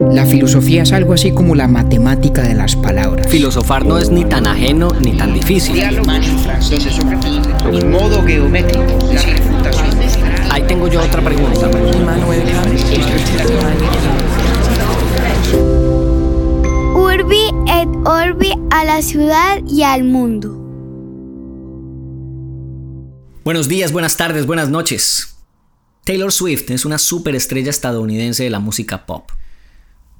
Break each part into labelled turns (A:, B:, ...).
A: La filosofía es algo así como la matemática de las palabras.
B: Filosofar no es ni tan ajeno ni tan difícil.
A: En modo geométrico.
B: Ahí tengo yo otra pregunta.
C: Urbi et Orbi a la ciudad y al mundo.
B: Buenos días, buenas tardes, buenas noches. Taylor Swift es una superestrella estadounidense de la música pop.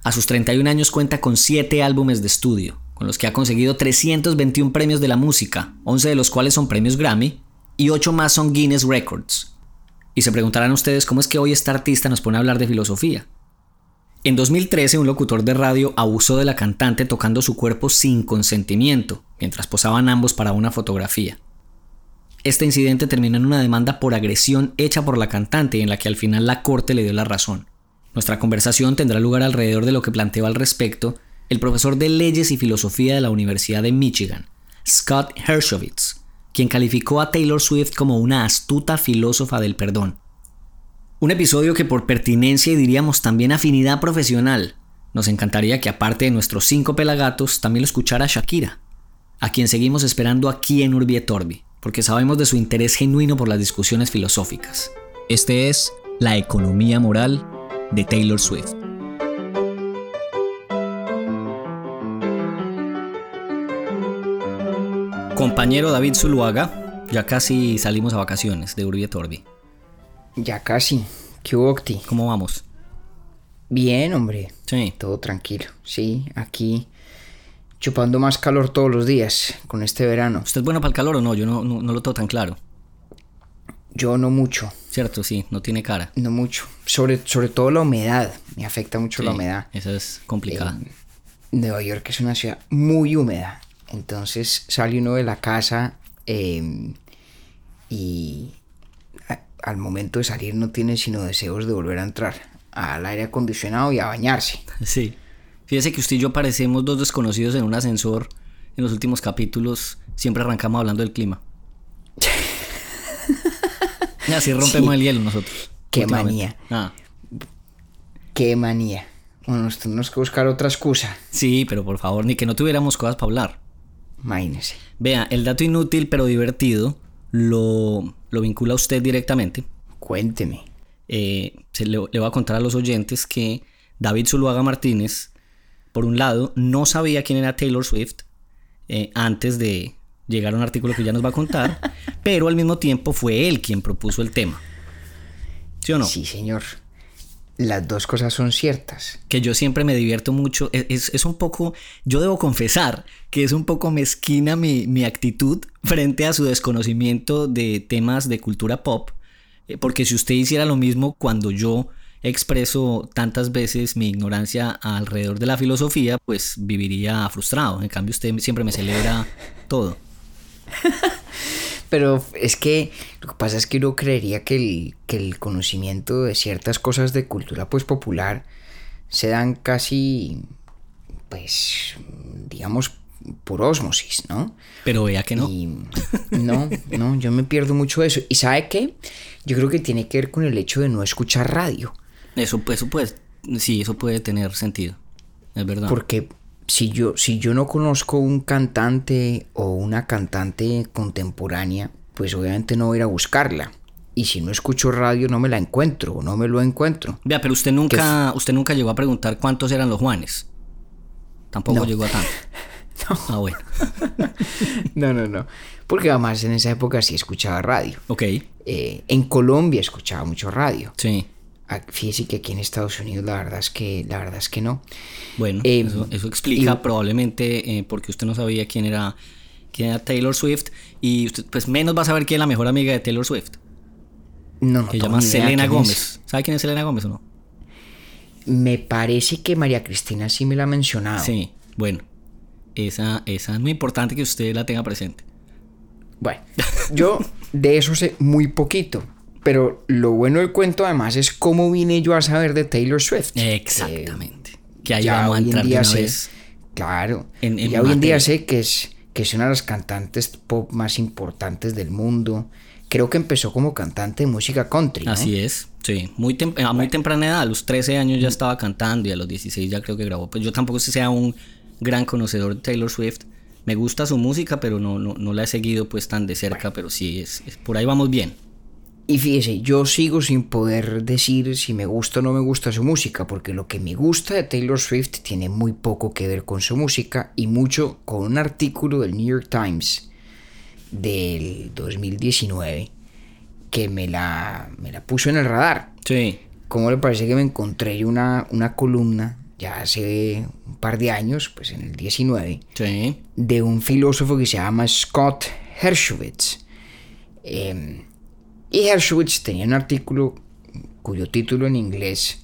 B: A sus 31 años cuenta con 7 álbumes de estudio, con los que ha conseguido 321 premios de la música, 11 de los cuales son premios Grammy y 8 más son Guinness Records. Y se preguntarán ustedes cómo es que hoy esta artista nos pone a hablar de filosofía. En 2013 un locutor de radio abusó de la cantante tocando su cuerpo sin consentimiento, mientras posaban ambos para una fotografía. Este incidente terminó en una demanda por agresión hecha por la cantante en la que al final la corte le dio la razón. Nuestra conversación tendrá lugar alrededor de lo que planteó al respecto el profesor de leyes y filosofía de la Universidad de Michigan, Scott Hershowitz, quien calificó a Taylor Swift como una astuta filósofa del perdón. Un episodio que por pertinencia y diríamos también afinidad profesional, nos encantaría que aparte de nuestros cinco pelagatos también lo escuchara Shakira, a quien seguimos esperando aquí en Urbi et Orbi, porque sabemos de su interés genuino por las discusiones filosóficas. Este es La economía moral de Taylor Swift. Compañero David Zuluaga, ya casi salimos a vacaciones de Urbi et Orbi.
A: Ya casi. ¿Qué hubo, Octi?
B: ¿Cómo vamos?
A: Bien, hombre.
B: Sí.
A: Todo tranquilo. Sí, aquí chupando más calor todos los días con este verano.
B: ¿Usted es bueno para el calor o no? Yo no, no, no lo tengo tan claro.
A: Yo no mucho,
B: Cierto, sí, no tiene cara.
A: no mucho. Sobre, sobre todo la humedad. Me afecta mucho la humedad.
B: Esa es complicada.
A: Nueva York es una ciudad muy húmeda. Entonces sale uno de la casa eh, y a- al momento de salir no tiene sino deseos de volver a entrar al aire acondicionado y a bañarse.
B: Sí. Fíjese que usted y yo parecemos dos desconocidos en un ascensor. En los últimos capítulos siempre arrancamos hablando del clima. Y así rompemos
A: Sí.
B: el hielo nosotros.
A: Qué manía.
B: Ah,
A: Qué manía. Bueno, nos tenemos que buscar otra excusa.
B: sí, pero por favor, ni que no tuviéramos cosas para hablar.
A: Imagínese.
B: Vea, el dato inútil pero divertido lo, lo vincula a usted directamente.
A: Cuénteme.
B: Eh, se le, le voy a contar a los oyentes que David Zuluaga Martínez, por un lado, no sabía quién era Taylor Swift eh, antes de llegar a un artículo que ya nos va a contar, pero al mismo tiempo fue él quien propuso el tema. ¿Sí o no?
A: Sí, señor. Las dos cosas son ciertas.
B: que yo siempre me divierto mucho. Es, es- es un poco, yo debo confesar que es un poco mezquina mi, mi actitud frente a su desconocimiento de temas de cultura pop, eh, porque si usted hiciera lo mismo cuando yo expreso tantas veces mi ignorancia alrededor de la filosofía, pues viviría frustrado. En cambio, usted siempre me celebra todo.
A: Pero es que lo que pasa es que uno creería que el, que el conocimiento de ciertas cosas de cultura pues popular se dan casi, pues, digamos, por osmosis, ¿no?
B: Pero vea que no.
A: Y no, no, yo me pierdo mucho eso. ¿Y sabe qué? Yo creo que tiene que ver con el hecho de no escuchar radio.
B: Eso, eso puede, sí, eso puede tener sentido. Es verdad.
A: Porque si yo, si yo no conozco un cantante o una cantante contemporánea, pues obviamente no voy a ir a buscarla. Y si no escucho radio no me la encuentro o no me lo encuentro.
B: Vea, pero usted nunca, usted nunca llegó a preguntar cuántos eran los Juanes. Tampoco
A: No.
B: llegó a tanto. Ah, bueno.
A: No, no, no. Porque además en esa época sí escuchaba radio.
B: Ok.
A: Eh, en Colombia escuchaba mucho radio.
B: Sí.
A: Ah, Fíjese que aquí en Estados Unidos la verdad es que, la verdad es que no.
B: Bueno,
A: Eh,
B: eso, eso explica
A: y-
B: probablemente eh, porque usted no sabía quién era, quién era Taylor Swift y usted pues menos va a saber quién es la mejor amiga de Taylor Swift,
A: No, no.
B: que se llama Selena. Gómez. ¿Sabe quién es Selena Gómez o no?
A: Me parece que María Cristina sí me la ha mencionado.
B: Sí. Bueno, esa, esa es muy importante que usted la tenga presente.
A: Bueno, yo de eso sé muy poquito. Pero lo bueno del cuento además es cómo vine yo a saber de Taylor Swift.
B: Exactamente. que ahí
A: ya
B: vamos a entrar de
A: día
B: una
A: sé,
B: vez.
A: claro,
B: en- en
A: ya hoy en día sé que es, que es una de las cantantes pop más importantes del mundo, creo que empezó como cantante de música country. ¿no?
B: Así es, sí. Muy tem- a muy temprana edad, a los 13 años ya estaba cantando y a los 16 ya creo que grabó. Pues yo tampoco sé si sea un gran conocedor de Taylor Swift. Me gusta su música, pero no, no, no la he seguido pues tan de cerca, pero sí, es, es- por ahí vamos bien.
A: Y fíjese, yo sigo sin poder decir si me gusta o no me gusta su música, porque lo que me gusta de Taylor Swift tiene muy poco que ver con su música y mucho con un artículo del New York Times del 2019 que me la, me la puso en el radar.
B: Sí,
A: ¿Cómo le parece que me encontré una, una columna ya hace un par de años, pues en el 19,
B: sí.
A: de un filósofo que se llama Scott Hershowitz? Eh, y Hershowitz tenía un artículo cuyo título en inglés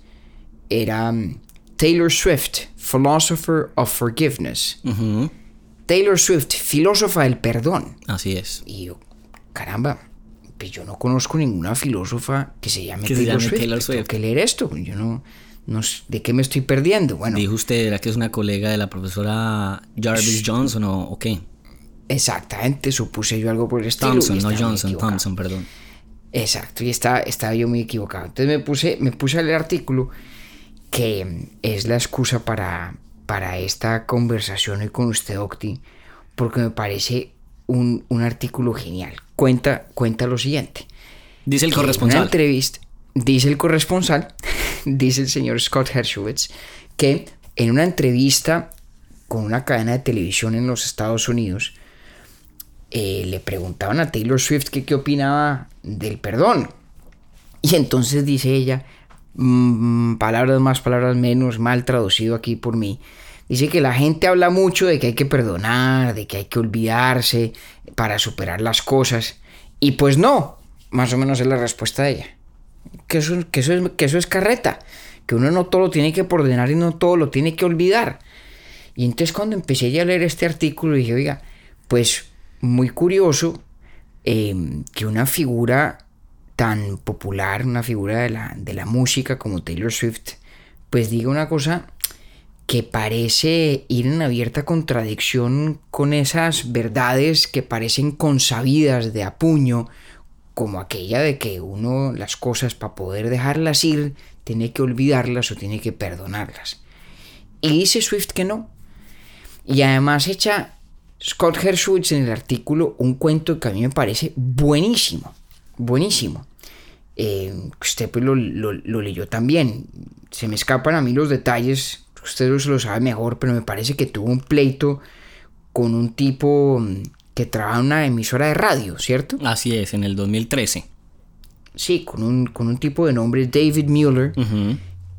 A: era mm, Taylor Swift, Philosopher of Forgiveness. Taylor Swift, filósofa del perdón.
B: Así es.
A: Y yo, caramba, pues yo no conozco ninguna filósofa que se llame
B: Que se
A: Taylor
B: llame
A: Swift.
B: Taylor
A: Tengo que leer esto. Yo no, no sé, ¿de qué me estoy perdiendo? Bueno,
B: Dijo usted, ¿era que es una colega de la profesora Jarvis Johnson o, o qué?
A: exactamente, supuse yo algo por el estilo.
B: Thompson, no Johnson,
A: equivocado.
B: Thompson, perdón.
A: Exacto, y estaba, estaba yo muy equivocado. Entonces me puse, me puse el artículo que es la excusa para, para esta conversación hoy con usted, Octi, porque me parece un, un artículo genial. Cuenta, cuenta lo siguiente.
B: Dice el
A: que En una
B: corresponsal.
A: entrevista, dice el corresponsal, dice el señor Scott Hershowitz, que en una entrevista con una cadena de televisión en los Estados Unidos, eh, le preguntaban a Taylor Swift qué opinaba del perdón. Y entonces dice ella, mm, palabras más, palabras menos, mal traducido aquí por mí. Dice que la gente habla mucho de que hay que perdonar, de que hay que olvidarse para superar las cosas. Y pues no, más o menos es la respuesta de ella. Que eso, que eso, es, que eso es carreta. Que uno no todo lo tiene que perdonar y no todo lo tiene que olvidar. Y entonces cuando empecé a leer este artículo dije, oiga, pues muy curioso eh, que una figura tan popular, una figura de la, de la música como Taylor Swift, pues diga una cosa que parece ir en abierta contradicción con esas verdades que parecen consabidas de a puño, como aquella de que uno las cosas para poder dejarlas ir tiene que olvidarlas o tiene que perdonarlas. Y dice Swift que no. Y además echa Scott Hershowitz en el artículo un cuento que a mí me parece buenísimo, buenísimo. Eh, usted pues lo, lo- lo leyó también. Se me escapan a mí los detalles, usted se lo sabe mejor, pero me parece que tuvo un pleito con un tipo mm, que trabaja en una emisora de radio, ¿cierto?
B: Así es, en el 2013.
A: Sí, con un, con un tipo de nombre David Mueller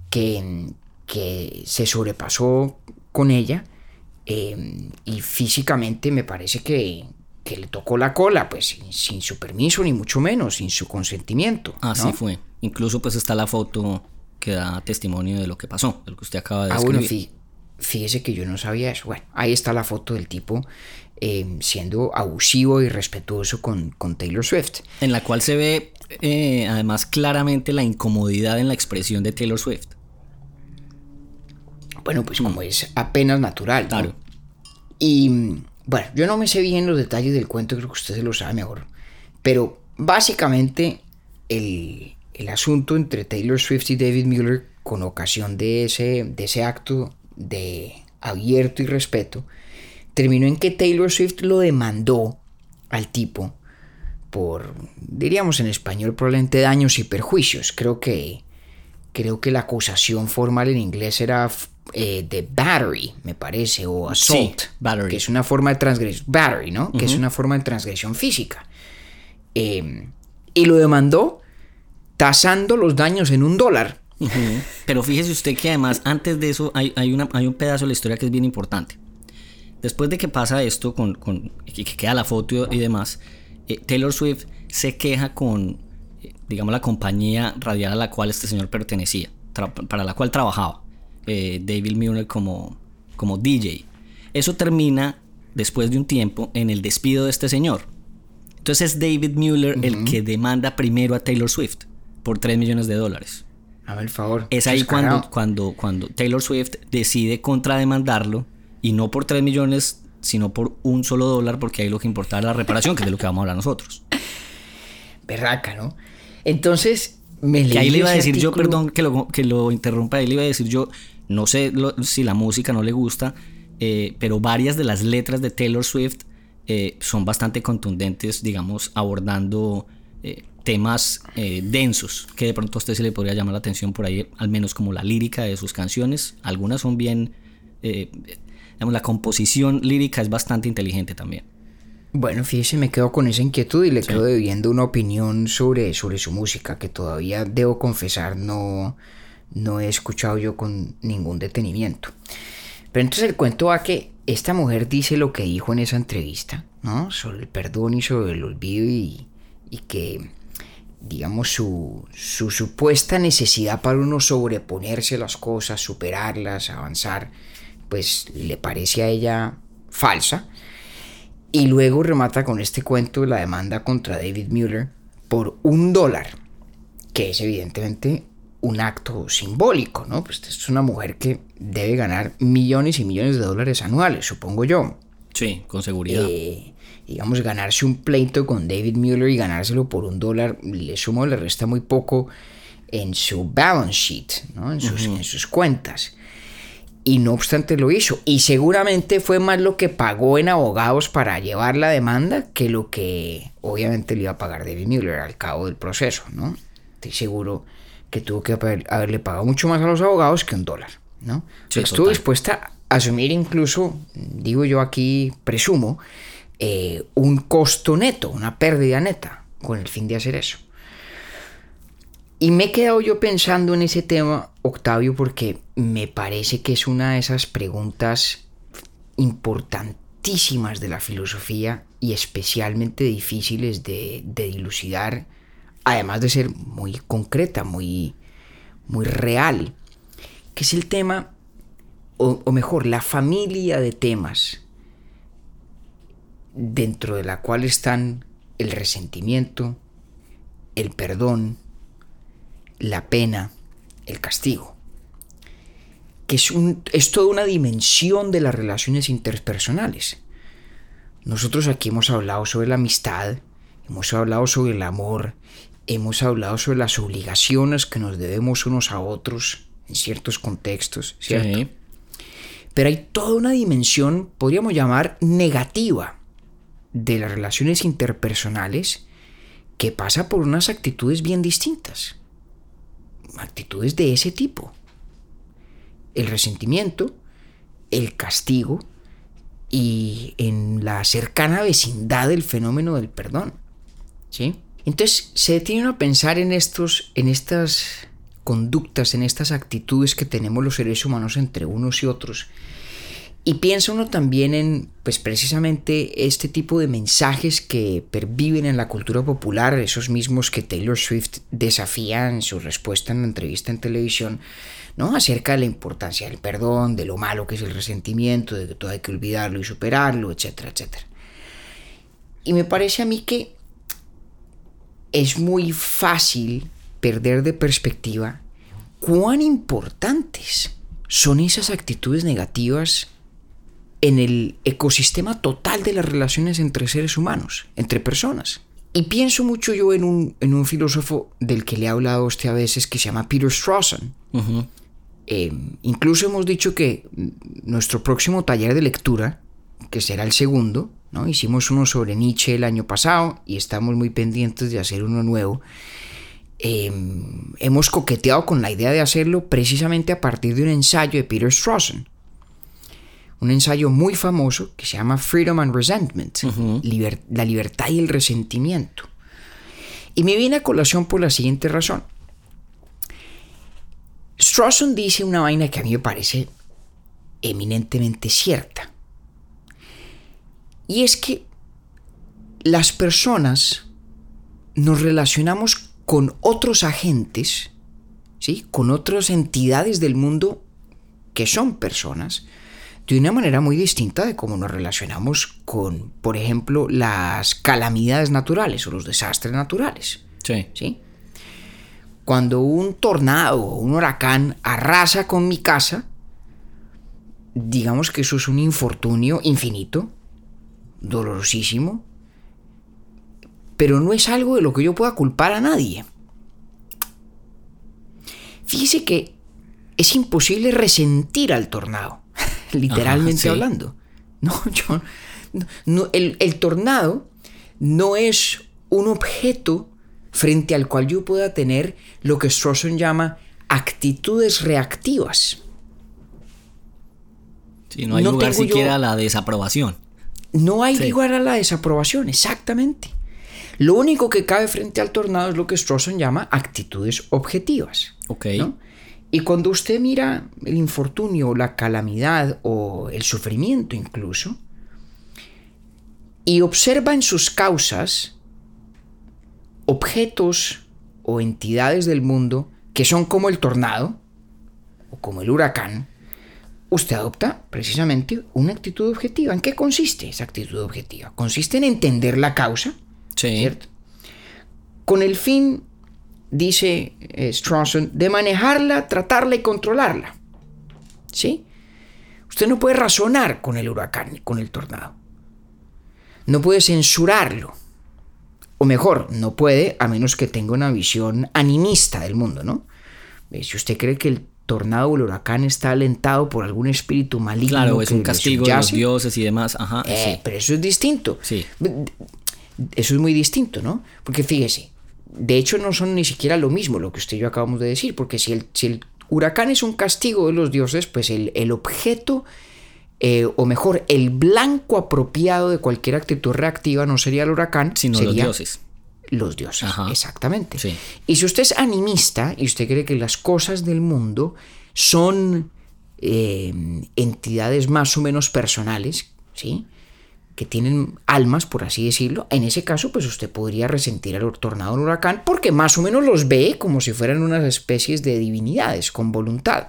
A: que, que se sobrepasó con ella eh, y físicamente me parece que, que le tocó la cola, pues sin, sin su permiso ni mucho menos, sin su consentimiento.
B: Así
A: ¿no?
B: fue. Incluso pues está la foto que da testimonio de lo que pasó, de lo que usted acaba de
A: Ah,
B: describir.
A: bueno, fí- fíjese que yo no sabía eso. Bueno, ahí está la foto del tipo eh, siendo abusivo y respetuoso con, con Taylor Swift.
B: En la cual se ve eh, además claramente la incomodidad en la expresión de Taylor Swift.
A: Bueno, pues como es apenas natural.
B: Claro.
A: Y bueno, yo no me sé bien los detalles del cuento, creo que usted se lo sabe mejor. Pero básicamente el, el asunto entre Taylor Swift y David Mueller con ocasión de ese, de ese acto de abierto y respeto terminó en que Taylor Swift lo demandó al tipo por, diríamos en español, probablemente daños y perjuicios. Creo que, creo que la acusación formal en inglés era eh, de battery, me parece, o assault,
B: battery.
A: que es una forma de transgresión, battery, ¿no? Que es una forma de transgresión física. Eh, y lo demandó tasando los daños en un dólar.
B: Pero fíjese usted que además antes de eso hay, hay, una, hay un pedazo de la historia que es bien importante. Después de que pasa esto, con, con- que que queda la foto y demás, eh, Taylor Swift se queja con, eh, digamos, la compañía radial a la cual este señor pertenecía, para la cual trabajaba, eh, David Mueller como, como DJ. Eso termina, después de un tiempo, en el despido de este señor. Entonces es David Mueller el que demanda primero a Taylor Swift por 3 millones de dólares.
A: Hazme el favor.
B: Es ahí cuando, cuando, cuando Taylor Swift decide contrademandarlo y no por 3 millones, sino por un solo dólar, porque ahí lo que importa es la reparación, que es de lo que vamos a hablar nosotros.
A: berraca, ¿no? Entonces, me
B: Que ahí le iba a decir yo, perdón que lo, que lo interrumpa, ahí le iba a decir yo, no sé lo- si la música no le gusta, eh, pero varias de las letras de Taylor Swift eh, son bastante contundentes, digamos, abordando eh, temas densos, que de pronto a usted se le podría llamar la atención por ahí, al menos como la lírica de sus canciones. Algunas son bien, digamos, la composición lírica es bastante inteligente también.
A: Bueno, fíjese, me quedo con esa inquietud y le quedo debiendo una opinión sobre, sobre su música que todavía debo confesar no, no he escuchado yo con ningún detenimiento. Pero entonces el cuento va que esta mujer dice lo que dijo en esa entrevista, ¿no? Sobre el perdón y sobre el olvido y, que, digamos, su, su supuesta necesidad para uno sobreponerse las cosas, superarlas, avanzar, pues le parece a ella falsa. Y luego remata con este cuento la demanda contra David Mueller por un dólar, que es evidentemente un acto simbólico, ¿no? Pues es una mujer que debe ganar millones y millones de dólares anuales, supongo yo.
B: Sí, con seguridad.
A: Eh, digamos, ganarse un pleito con David Mueller y ganárselo por un dólar, le suma o le resta muy poco en su balance sheet, ¿no? en, sus, en sus cuentas. Y no obstante lo hizo. Y seguramente fue más lo que pagó en abogados para llevar la demanda que lo que obviamente le iba a pagar David Mueller al cabo del proceso, ¿no? Estoy seguro que tuvo que haber- haberle pagado mucho más a los abogados que un dólar, ¿no?
B: Sí,
A: Estuvo
B: total.
A: dispuesta a asumir incluso, digo yo aquí, presumo, eh, un costo neto, una pérdida neta, con el fin de hacer eso. Y me he quedado yo pensando en ese tema, Octavio, porque me parece que es una de esas preguntas importantísimas de la filosofía y especialmente difíciles de, de dilucidar, además de ser muy concreta, muy, muy real, que es el tema, o, mejor, la familia de temas dentro de la cual están el resentimiento, el perdón, la pena, el castigo. Que es, un, es toda una dimensión de las relaciones interpersonales. Nosotros aquí hemos hablado sobre la amistad, hemos hablado sobre el amor, hemos hablado sobre las obligaciones que nos debemos unos a otros en ciertos contextos, ¿cierto?
B: Sí.
A: Pero hay toda una dimensión, podríamos llamar, negativa de las relaciones interpersonales que pasa por unas actitudes bien distintas. Actitudes de ese tipo. El resentimiento, el castigo y en la cercana vecindad del fenómeno del perdón. ¿Sí? Entonces se detiene a pensar en estos, en estas conductas, en estas actitudes que tenemos los seres humanos entre unos y otros. Y piensa uno también en, pues precisamente este tipo de mensajes que perviven en la cultura popular, esos mismos que Taylor Swift desafía en su respuesta en la entrevista en televisión, ¿no? Acerca de la importancia del perdón, de lo malo que es el resentimiento, de que todo hay que olvidarlo y superarlo, etcétera, etcétera. Y me parece a mí que es muy fácil perder de perspectiva cuán importantes son esas actitudes negativas en el ecosistema total de las relaciones entre seres humanos, entre personas. Y pienso mucho yo en un, en un filósofo del que le he hablado a usted a veces que se llama Peter Strawson. Eh, incluso hemos dicho que nuestro próximo taller de lectura, que será el segundo, ¿no? hicimos uno sobre Nietzsche el año pasado y estamos muy pendientes de hacer uno nuevo. Eh, hemos coqueteado con la idea de hacerlo precisamente a partir de un ensayo de Peter Strawson. Un ensayo muy famoso que se llama Freedom and Resentment, liber- la libertad y el resentimiento. Y me viene a colación por la siguiente razón. Strawson dice una vaina que a mí me parece eminentemente cierta. Y es que las personas nos relacionamos con otros agentes, ¿sí? con otras entidades del mundo que son personas, de una manera muy distinta de cómo nos relacionamos con, por ejemplo, las calamidades naturales o los desastres naturales.
B: Sí.
A: ¿sí? Cuando un tornado o un huracán arrasa con mi casa, digamos que eso es un infortunio infinito, dolorosísimo, pero no es algo de lo que yo pueda culpar a nadie. Fíjese que es imposible resentir al tornado, literalmente
B: sí.
A: hablando. No, yo, no, el, el tornado no es un objeto frente al cual yo pueda tener lo que Strawson llama actitudes reactivas.
B: Sí, no hay
A: No
B: lugar
A: yo-
B: siquiera a la desaprobación.
A: No hay
B: Sí.
A: lugar a la desaprobación, exactamente. Lo único que cabe frente al tornado es lo que Strawson llama actitudes objetivas.
B: Ok.
A: ¿no? Y cuando usted mira el infortunio, la calamidad o el sufrimiento incluso, y observa en sus causas objetos o entidades del mundo que son como el tornado o como el huracán, usted adopta precisamente una actitud objetiva. ¿En qué consiste esa actitud objetiva? Consiste en entender la causa,
B: Sí.
A: ¿cierto? Con el fin, dice eh, Strawson, de manejarla, tratarla y controlarla. ¿Sí? Usted no puede razonar con el huracán ni con el tornado. No puede censurarlo. O mejor, no puede a menos que tenga una visión animista del mundo, ¿no? Eh, Si usted cree que el tornado o el huracán está alentado por algún espíritu maligno.
B: Claro, es un castigo de los dioses y demás. Ajá.
A: eh,
B: sí.
A: Pero eso es distinto.
B: Sí.
A: Eso es muy distinto, ¿no? Porque fíjese, de hecho no son ni siquiera lo mismo lo que usted y yo acabamos de decir, porque si el, si el huracán es un castigo de los dioses, pues el, el objeto, eh, o mejor, el blanco apropiado de cualquier actitud reactiva no sería el huracán,
B: Sino los
A: sería
B: dioses.
A: Los dioses,
B: Ajá.
A: exactamente.
B: Sí.
A: Y si usted es animista y usted cree que las cosas del mundo son eh, entidades más o menos personales, ¿sí? que tienen almas, por así decirlo, en ese caso, pues usted podría resentir al tornado o al huracán porque más o menos los ve como si fueran unas especies de divinidades con voluntad.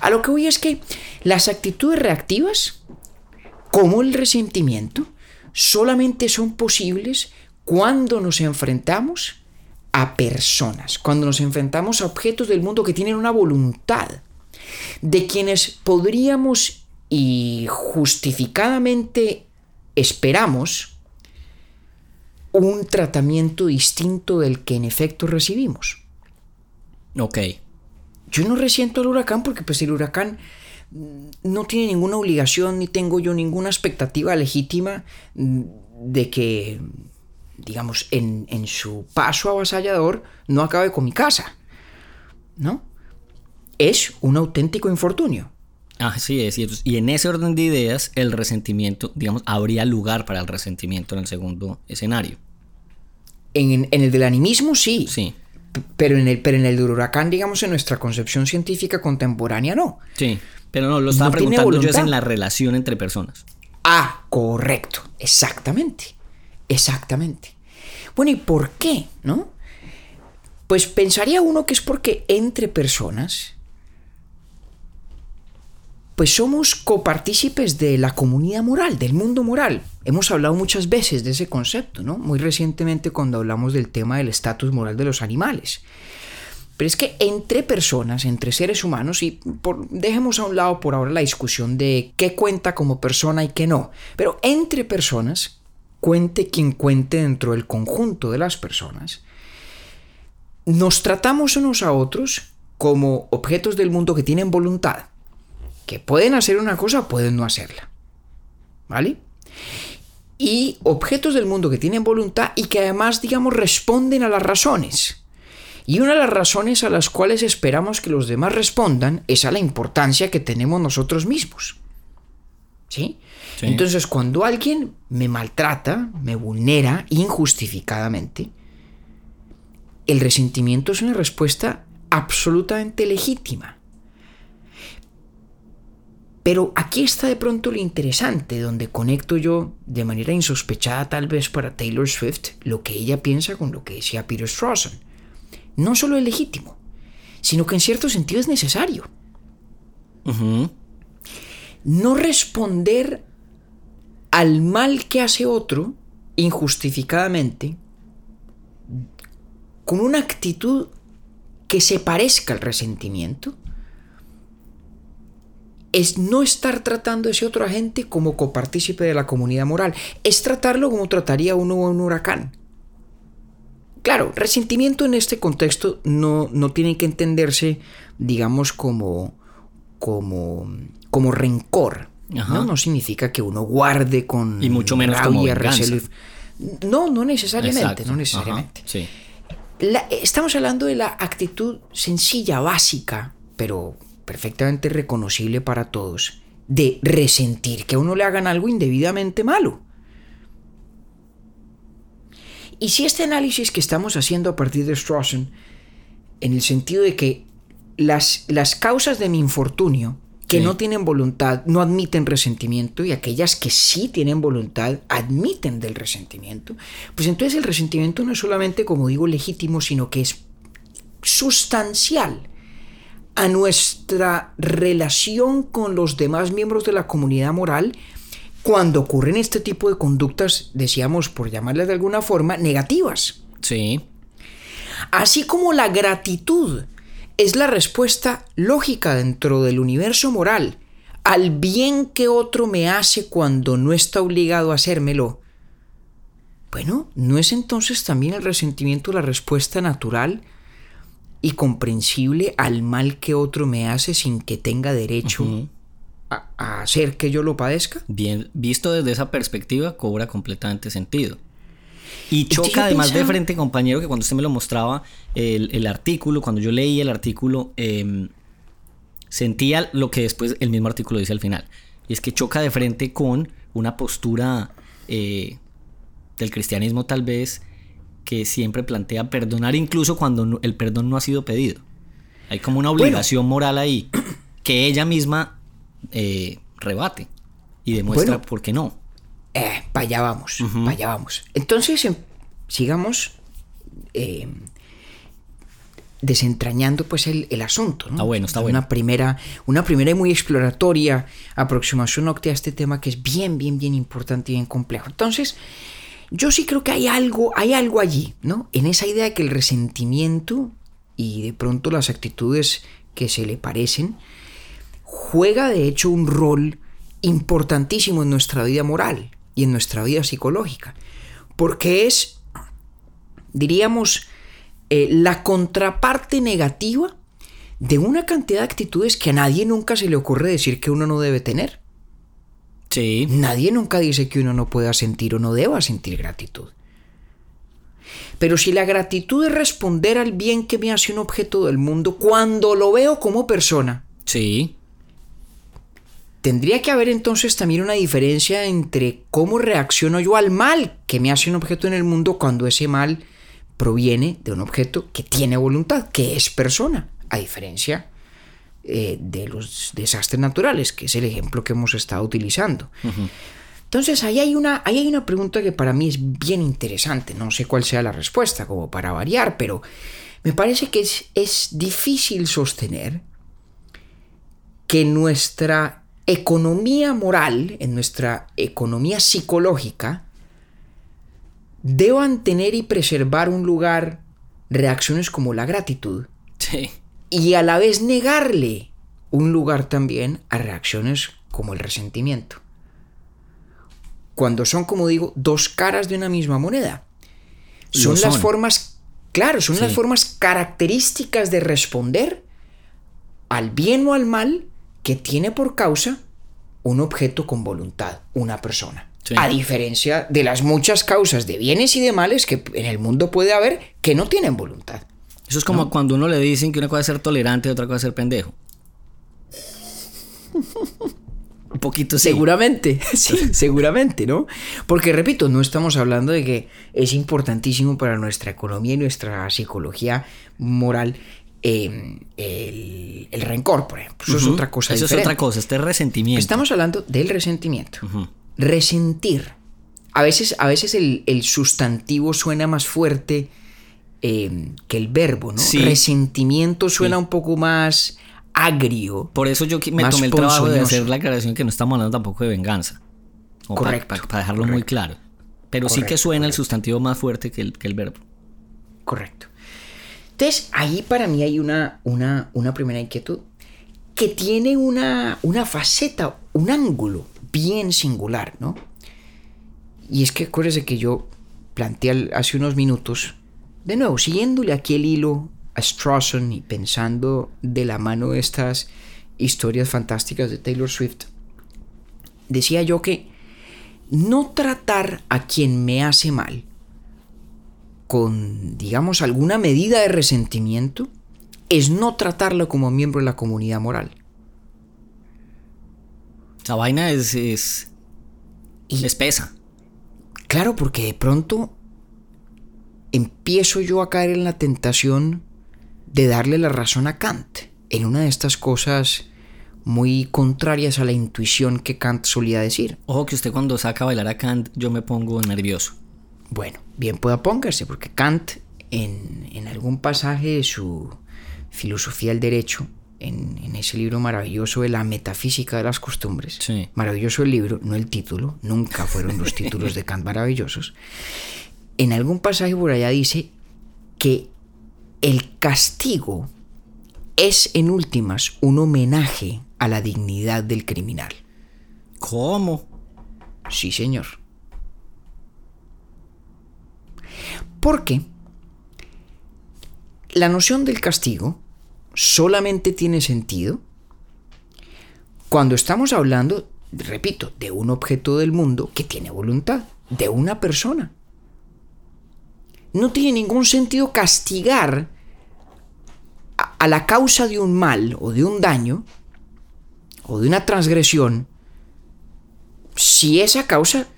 A: A lo que voy es que las actitudes reactivas, como el resentimiento, solamente son posibles cuando nos enfrentamos a personas, cuando nos enfrentamos a objetos del mundo que tienen una voluntad, de quienes podríamos y justificadamente esperamos un tratamiento distinto del que en efecto recibimos.
B: Ok.
A: Yo no resiento al huracán porque pues el huracán mm, no tiene ninguna obligación ni tengo yo ninguna expectativa legítima mm, de que, digamos, en, en su paso avasallador no acabe con mi casa. ¿No? Es un auténtico infortunio.
B: Ah, sí, es cierto. Y en ese orden de ideas, el resentimiento, digamos, habría lugar para el resentimiento en el segundo escenario.
A: En, en el del animismo sí,
B: Sí,
A: pero en, el, pero en el del huracán, digamos, en nuestra concepción científica contemporánea no.
B: sí. Pero no, lo estaba
A: No
B: preguntando yo es en la relación entre personas.
A: Ah, correcto. Exactamente. Exactamente. Bueno, ¿y por qué? ¿No? Pues pensaría uno que es porque entre personas, pues somos copartícipes de la comunidad moral, del mundo moral. Hemos hablado muchas veces de ese concepto, ¿no? Muy recientemente cuando hablamos del tema del estatus moral de los animales. Pero es que entre personas, entre seres humanos, y dejemos a un lado por ahora la discusión de qué cuenta como persona y qué no, pero entre personas, cuente quien cuente dentro del conjunto de las personas, nos tratamos unos a otros como objetos del mundo que tienen voluntad, que pueden hacer una cosa o pueden no hacerla. ¿Vale? Y objetos del mundo que tienen voluntad y que además, digamos, responden a las razones. Y una de las razones a las cuales esperamos que los demás respondan es a la importancia que tenemos nosotros mismos. ¿Sí?
B: Sí.
A: Entonces, cuando alguien me maltrata, me vulnera injustificadamente, el resentimiento es una respuesta absolutamente legítima. Pero aquí está de pronto lo interesante, donde conecto yo de manera insospechada tal vez para Taylor Swift lo que ella piensa con lo que decía Peter Strawson. No solo es legítimo, sino que en cierto sentido es necesario. No responder al mal que hace otro injustificadamente con una actitud que se parezca al resentimiento es no estar tratando a ese otro agente como copartícipe de la comunidad moral, es tratarlo como trataría uno a un huracán. Claro, resentimiento en este contexto no, no tiene que entenderse, digamos, como, como, como rencor.
B: Ajá.
A: ¿no? no significa que uno guarde con
B: Y mucho menos como
A: recelo y- No, no necesariamente,
B: Exacto.
A: no
B: Ajá,
A: necesariamente.
B: Sí.
A: La- estamos hablando de la actitud sencilla, básica, pero perfectamente reconocible para todos, de resentir que a uno le hagan algo indebidamente malo. Y si este análisis que estamos haciendo a partir de Strawson, en el sentido de que las, las causas de mi infortunio, que
B: Sí.
A: no tienen voluntad, no admiten resentimiento, y aquellas que sí tienen voluntad, admiten del resentimiento, pues entonces el resentimiento no es solamente, como digo, legítimo, sino que es sustancial a nuestra relación con los demás miembros de la comunidad moral cuando ocurren este tipo de conductas, decíamos, por llamarlas de alguna forma, negativas.
B: Sí.
A: Así como la gratitud es la respuesta lógica dentro del universo moral al bien que otro me hace cuando no está obligado a hacérmelo. Bueno, ¿no es entonces también el resentimiento la respuesta natural y comprensible al mal que otro me hace sin que tenga derecho a, a hacer que yo lo padezca?
B: Bien, visto desde esa perspectiva, cobra completamente sentido. Y
A: yo
B: choca además de frente, compañero, que cuando usted me lo mostraba, el, el artículo, cuando yo leí el artículo, em, sentía lo que después el mismo artículo dice al final. Y es que choca de frente con una postura eh, del cristianismo tal vez que siempre plantea perdonar incluso cuando no- el perdón no ha sido pedido. Hay como una obligación moral ahí que ella misma eh, rebate y demuestra
A: Bueno.
B: por qué no.
A: Eh, para allá vamos, para allá vamos. Entonces, em, sigamos eh, desentrañando pues el, el asunto. ¿no?
B: Está bueno, está bueno.
A: Una primera, una primera y muy exploratoria aproximación a este tema que es bien, bien, bien importante y bien complejo. Entonces, yo sí creo que hay algo, hay algo allí, ¿no? En esa idea de que el resentimiento y de pronto las actitudes que se le parecen juega de hecho un rol importantísimo en nuestra vida moral y en nuestra vida psicológica. Porque es, diríamos, eh, la contraparte negativa de una cantidad de actitudes que a nadie nunca se le ocurre decir que uno no debe tener.
B: Sí,
A: Nadie nunca dice que uno no pueda sentir o no deba sentir gratitud. Pero si la gratitud es responder al bien que me hace un objeto del mundo cuando lo veo como persona,
B: sí,
A: tendría que haber entonces también una diferencia entre cómo reacciono yo al mal que me hace un objeto en el mundo cuando ese mal proviene de un objeto que tiene voluntad, que es persona, a diferencia eh, de los desastres naturales, que es el ejemplo que hemos estado utilizando. Entonces, ahí hay, una, ahí hay una pregunta que para mí es bien interesante. No sé cuál sea la respuesta, como para variar, pero me parece que es, es difícil sostener que nuestra economía moral, en nuestra economía psicológica, deban tener y preservar un lugar reacciones como la gratitud
B: sí.
A: y a la vez negarle un lugar también a reacciones como el resentimiento. Cuando son, como digo, dos caras de una misma moneda. Son, las formas, claro, son las formas características de responder al bien o al mal que tiene por causa un objeto con voluntad, una persona.
B: Sí.
A: A diferencia de las muchas causas de bienes y de males que en el mundo puede haber que no tienen voluntad.
B: Eso es como cuando uno le dicen que una cosa es ser tolerante y otra cosa es ser pendejo. Un poquito sí.
A: Seguramente, sí, seguramente, ¿no? Porque repito, no estamos hablando de que es importantísimo para nuestra economía y nuestra psicología moral eh, el, el rencor, por ejemplo. Eso es otra cosa
B: Eso
A: diferente.
B: es otra cosa, este es resentimiento.
A: Estamos hablando del resentimiento. Resentir. A veces, a veces el, el sustantivo suena más fuerte eh, que el verbo, ¿no?
B: Sí.
A: Resentimiento suena un poco más agrio.
B: Por eso yo me tomé el trabajo de hacer la aclaración que no estamos hablando tampoco de venganza.
A: Correcto,
B: pa- Para, dejarlo muy claro. Pero sí que
A: Correcto,
B: suena el sustantivo más fuerte que el, que el verbo.
A: Correcto. Entonces, ahí para mí hay una, una, una primera inquietud que tiene una, una faceta, un ángulo bien singular, ¿no? Y es que acuérdese que yo planteé hace unos minutos de nuevo, siguiéndole aquí el hilo a Strawson y pensando de la mano de estas historias fantásticas de Taylor Swift, decía yo que no tratar a quien me hace mal con, digamos, alguna medida de resentimiento es no tratarlo como miembro de la comunidad moral.
B: Esa vaina es, es,
A: Y-
B: es pesa.
A: Claro, porque de pronto empiezo yo a caer en la tentación de darle la razón a Kant en una de estas cosas muy contrarias a la intuición que Kant solía decir.
B: Ojo que usted cuando saca a bailar a Kant, yo me pongo nervioso.
A: Bueno, bien pueda póngase, porque Kant en, en algún pasaje de su filosofía del derecho, en, en ese libro maravilloso de la metafísica de las costumbres,
B: Sí.
A: maravilloso el libro, no el título, nunca fueron los títulos de Kant maravillosos, en algún pasaje por allá dice que el castigo es en últimas un homenaje a la dignidad del criminal.
B: ¿Cómo?
A: Sí, señor. Porque la noción del castigo solamente tiene sentido cuando estamos hablando, repito, de un objeto del mundo que tiene voluntad, de una persona. No tiene ningún sentido castigar a, la causa de un mal o de un daño o de una transgresión si esa causa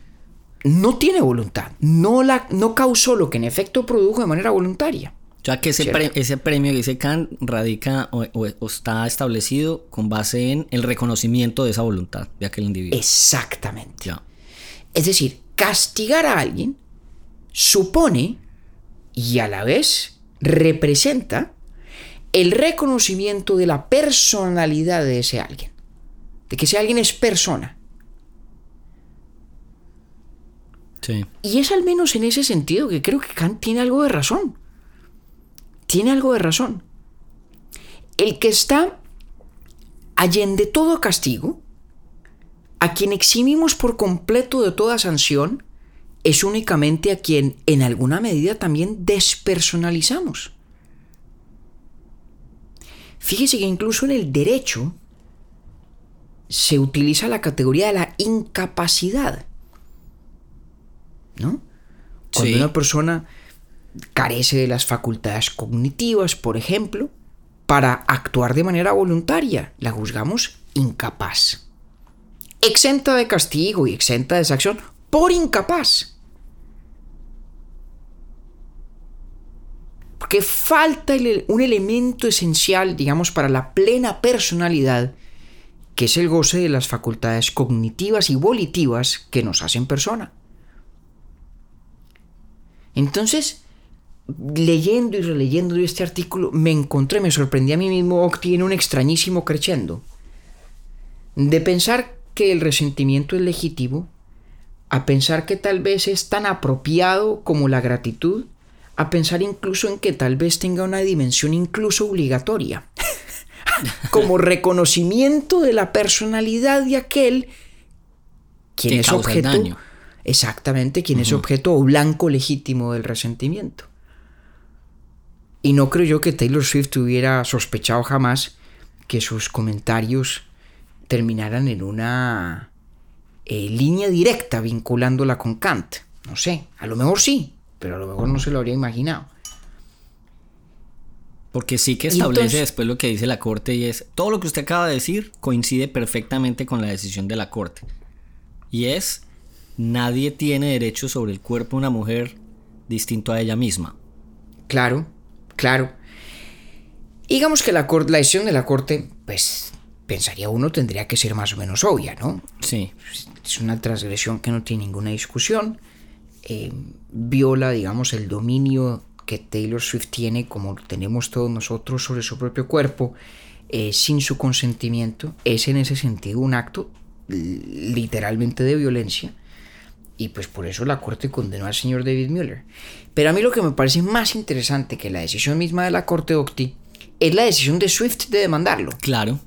A: no tiene voluntad, no, la, no causó lo que en efecto produjo de manera voluntaria.
B: O sea que ese, pre- ese premio que dice Kant radica o, o- o está establecido con base en el reconocimiento de esa voluntad de aquel individuo.
A: Exactamente.
B: Ya.
A: Es decir, castigar a alguien supone y a la vez representa el reconocimiento de la personalidad de ese alguien. De que ese alguien es persona. Y es al menos en ese sentido que creo que Kant tiene algo de razón. Tiene algo de razón. El que está allende todo castigo, a quien eximimos por completo de toda sanción, es únicamente a quien en alguna medida también despersonalizamos. Fíjese que incluso en el derecho se utiliza la categoría de la incapacidad. ¿No? Cuando
B: Sí.
A: una persona carece de las facultades cognitivas, por ejemplo, para actuar de manera voluntaria, la juzgamos incapaz. Exenta de castigo y exenta de sanción por incapaz. Porque falta el- un elemento esencial, digamos, para la plena personalidad, que es el goce de las facultades cognitivas y volitivas que nos hacen persona. Entonces, leyendo y releyendo yo este artículo, me encontré, me sorprendí a mí mismo, Octi, en un extrañísimo crescendo. De pensar que el resentimiento es legítimo, a pensar que tal vez es tan apropiado como la gratitud, a pensar incluso en que tal vez tenga una dimensión incluso obligatoria, como reconocimiento de la personalidad de aquel quien es objeto
B: daño.
A: Exactamente, quien es objeto o blanco legítimo del resentimiento. Y no creo yo que Taylor Swift hubiera sospechado jamás que sus comentarios terminaran en una eh, línea directa vinculándola con Kant. No sé, a lo mejor sí, pero a lo mejor no se lo habría imaginado.
B: Porque sí que establece
A: entonces-
B: después lo que dice la corte y es, todo lo que usted acaba de decir coincide perfectamente con la decisión de la corte. Y es, nadie tiene derecho sobre el cuerpo de una mujer distinto a ella misma.
A: Claro, claro. Digamos que la, la decisión de la corte, pues pensaría uno, tendría que ser más o menos obvia, ¿no?
B: Sí,
A: es una transgresión que no tiene ninguna discusión. eh, viola, digamos, el dominio que Taylor Swift tiene, como tenemos todos nosotros, sobre su propio cuerpo, eh, sin su consentimiento. Es en ese sentido un acto literalmente de violencia. Y pues por eso la corte condenó al señor David Mueller. Pero a mí lo que me parece más interesante que la decisión misma de la corte Octi es la decisión de Swift de demandarlo.
B: claro.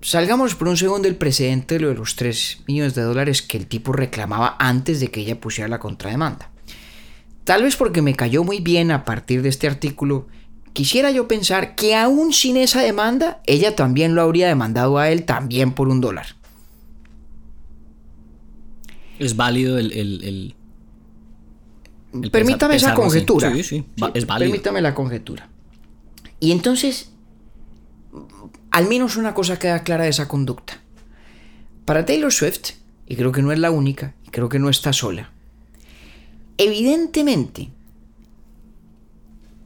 A: Salgamos por un segundo del precedente de lo de los 3 millones de dólares que el tipo reclamaba antes de que ella pusiera la contrademanda. tal vez porque me cayó muy bien a partir de este artículo, quisiera yo pensar que aún sin esa demanda, ella también lo habría demandado a él también por un dólar.
B: Es válido el... el- el- el
A: Permítame esa conjetura.
B: Sí, sí, es válido.
A: Permítame la conjetura. Y entonces, al menos una cosa queda clara de esa conducta. Para Taylor Swift, y creo que no es la única, y creo que no está sola, evidentemente,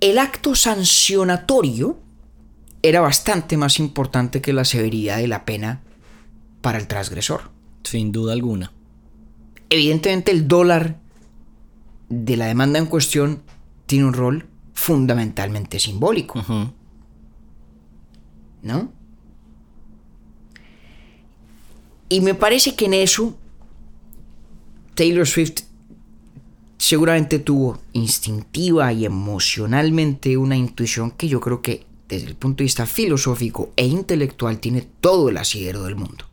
A: el acto sancionatorio era bastante más importante que la severidad de la pena para el transgresor.
B: Sin duda alguna.
A: Evidentemente el dólar de la demanda en cuestión tiene un rol fundamentalmente simbólico. ¿no? Y me parece que en eso Taylor Swift seguramente tuvo instintiva y emocionalmente una intuición que yo creo que desde el punto de vista filosófico e intelectual tiene todo el asidero del mundo.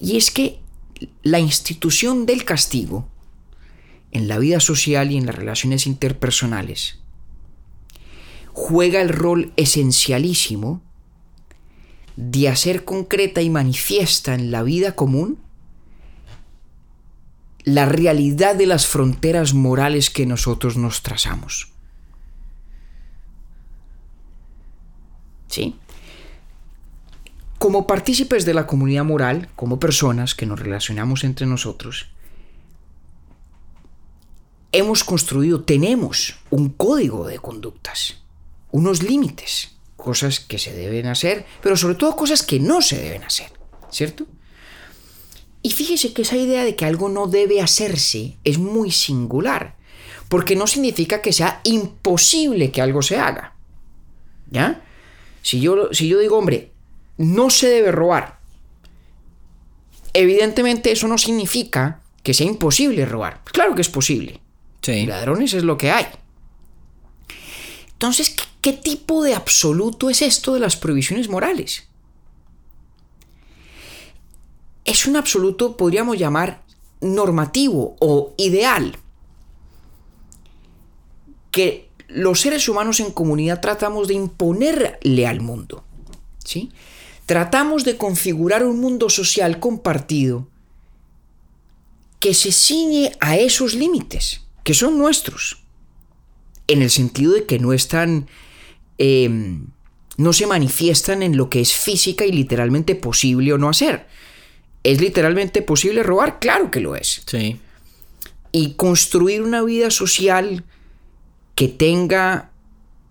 A: Y es que la institución del castigo en la vida social y en las relaciones interpersonales juega el rol esencialísimo de hacer concreta y manifiesta en la vida común la realidad de las fronteras morales que nosotros nos trazamos. ¿Sí? Como partícipes de la comunidad moral, como personas que nos relacionamos entre nosotros, hemos construido, tenemos un código de conductas, unos límites, cosas que se deben hacer, pero sobre todo cosas que no se deben hacer, ¿cierto? Y fíjese que esa idea de que algo no debe hacerse es muy singular, porque no significa que sea imposible que algo se haga. ¿Ya? Si yo, si yo digo, hombre, no se debe robar, evidentemente eso no significa que sea imposible robar. Claro que es posible.
B: Sí.
A: Ladrones es lo que hay. Entonces, ¿qué, qué tipo de absoluto es esto de las prohibiciones morales? Es un absoluto, podríamos llamar, normativo o ideal, que los seres humanos en comunidad tratamos de imponerle al mundo. ¿sí? Tratamos de configurar un mundo social compartido que se ciñe a esos límites, que son nuestros, en el sentido de que no están, eh, no se manifiestan en lo que es física y literalmente posible o no hacer. ¿Es literalmente posible robar? Claro que lo es.
B: Sí.
A: Y construir una vida social que tenga,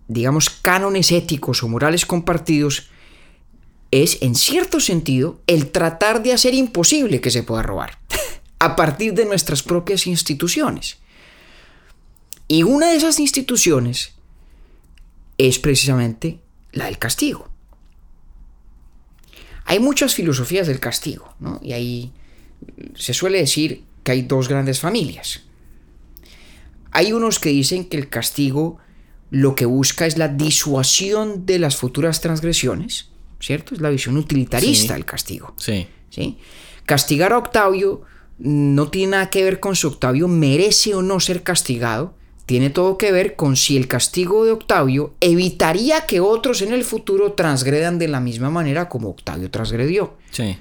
A: digamos, cánones éticos o morales compartidos es, en cierto sentido, el tratar de hacer imposible que se pueda robar a partir de nuestras propias instituciones. Y una de esas instituciones es precisamente la del castigo. Hay muchas filosofías del castigo. Y ahí se suele decir que hay dos grandes familias. Hay unos que dicen que el castigo lo que busca es la disuasión de las futuras transgresiones, ¿cierto? Es la visión utilitarista
B: Sí.
A: del castigo.
B: Sí.
A: ¿sí? Castigar a Octavio no tiene nada que ver con si Octavio merece o no ser castigado, tiene todo que ver con si el castigo de Octavio evitaría que otros en el futuro transgredan de la misma manera como Octavio transgredió.
B: Sí.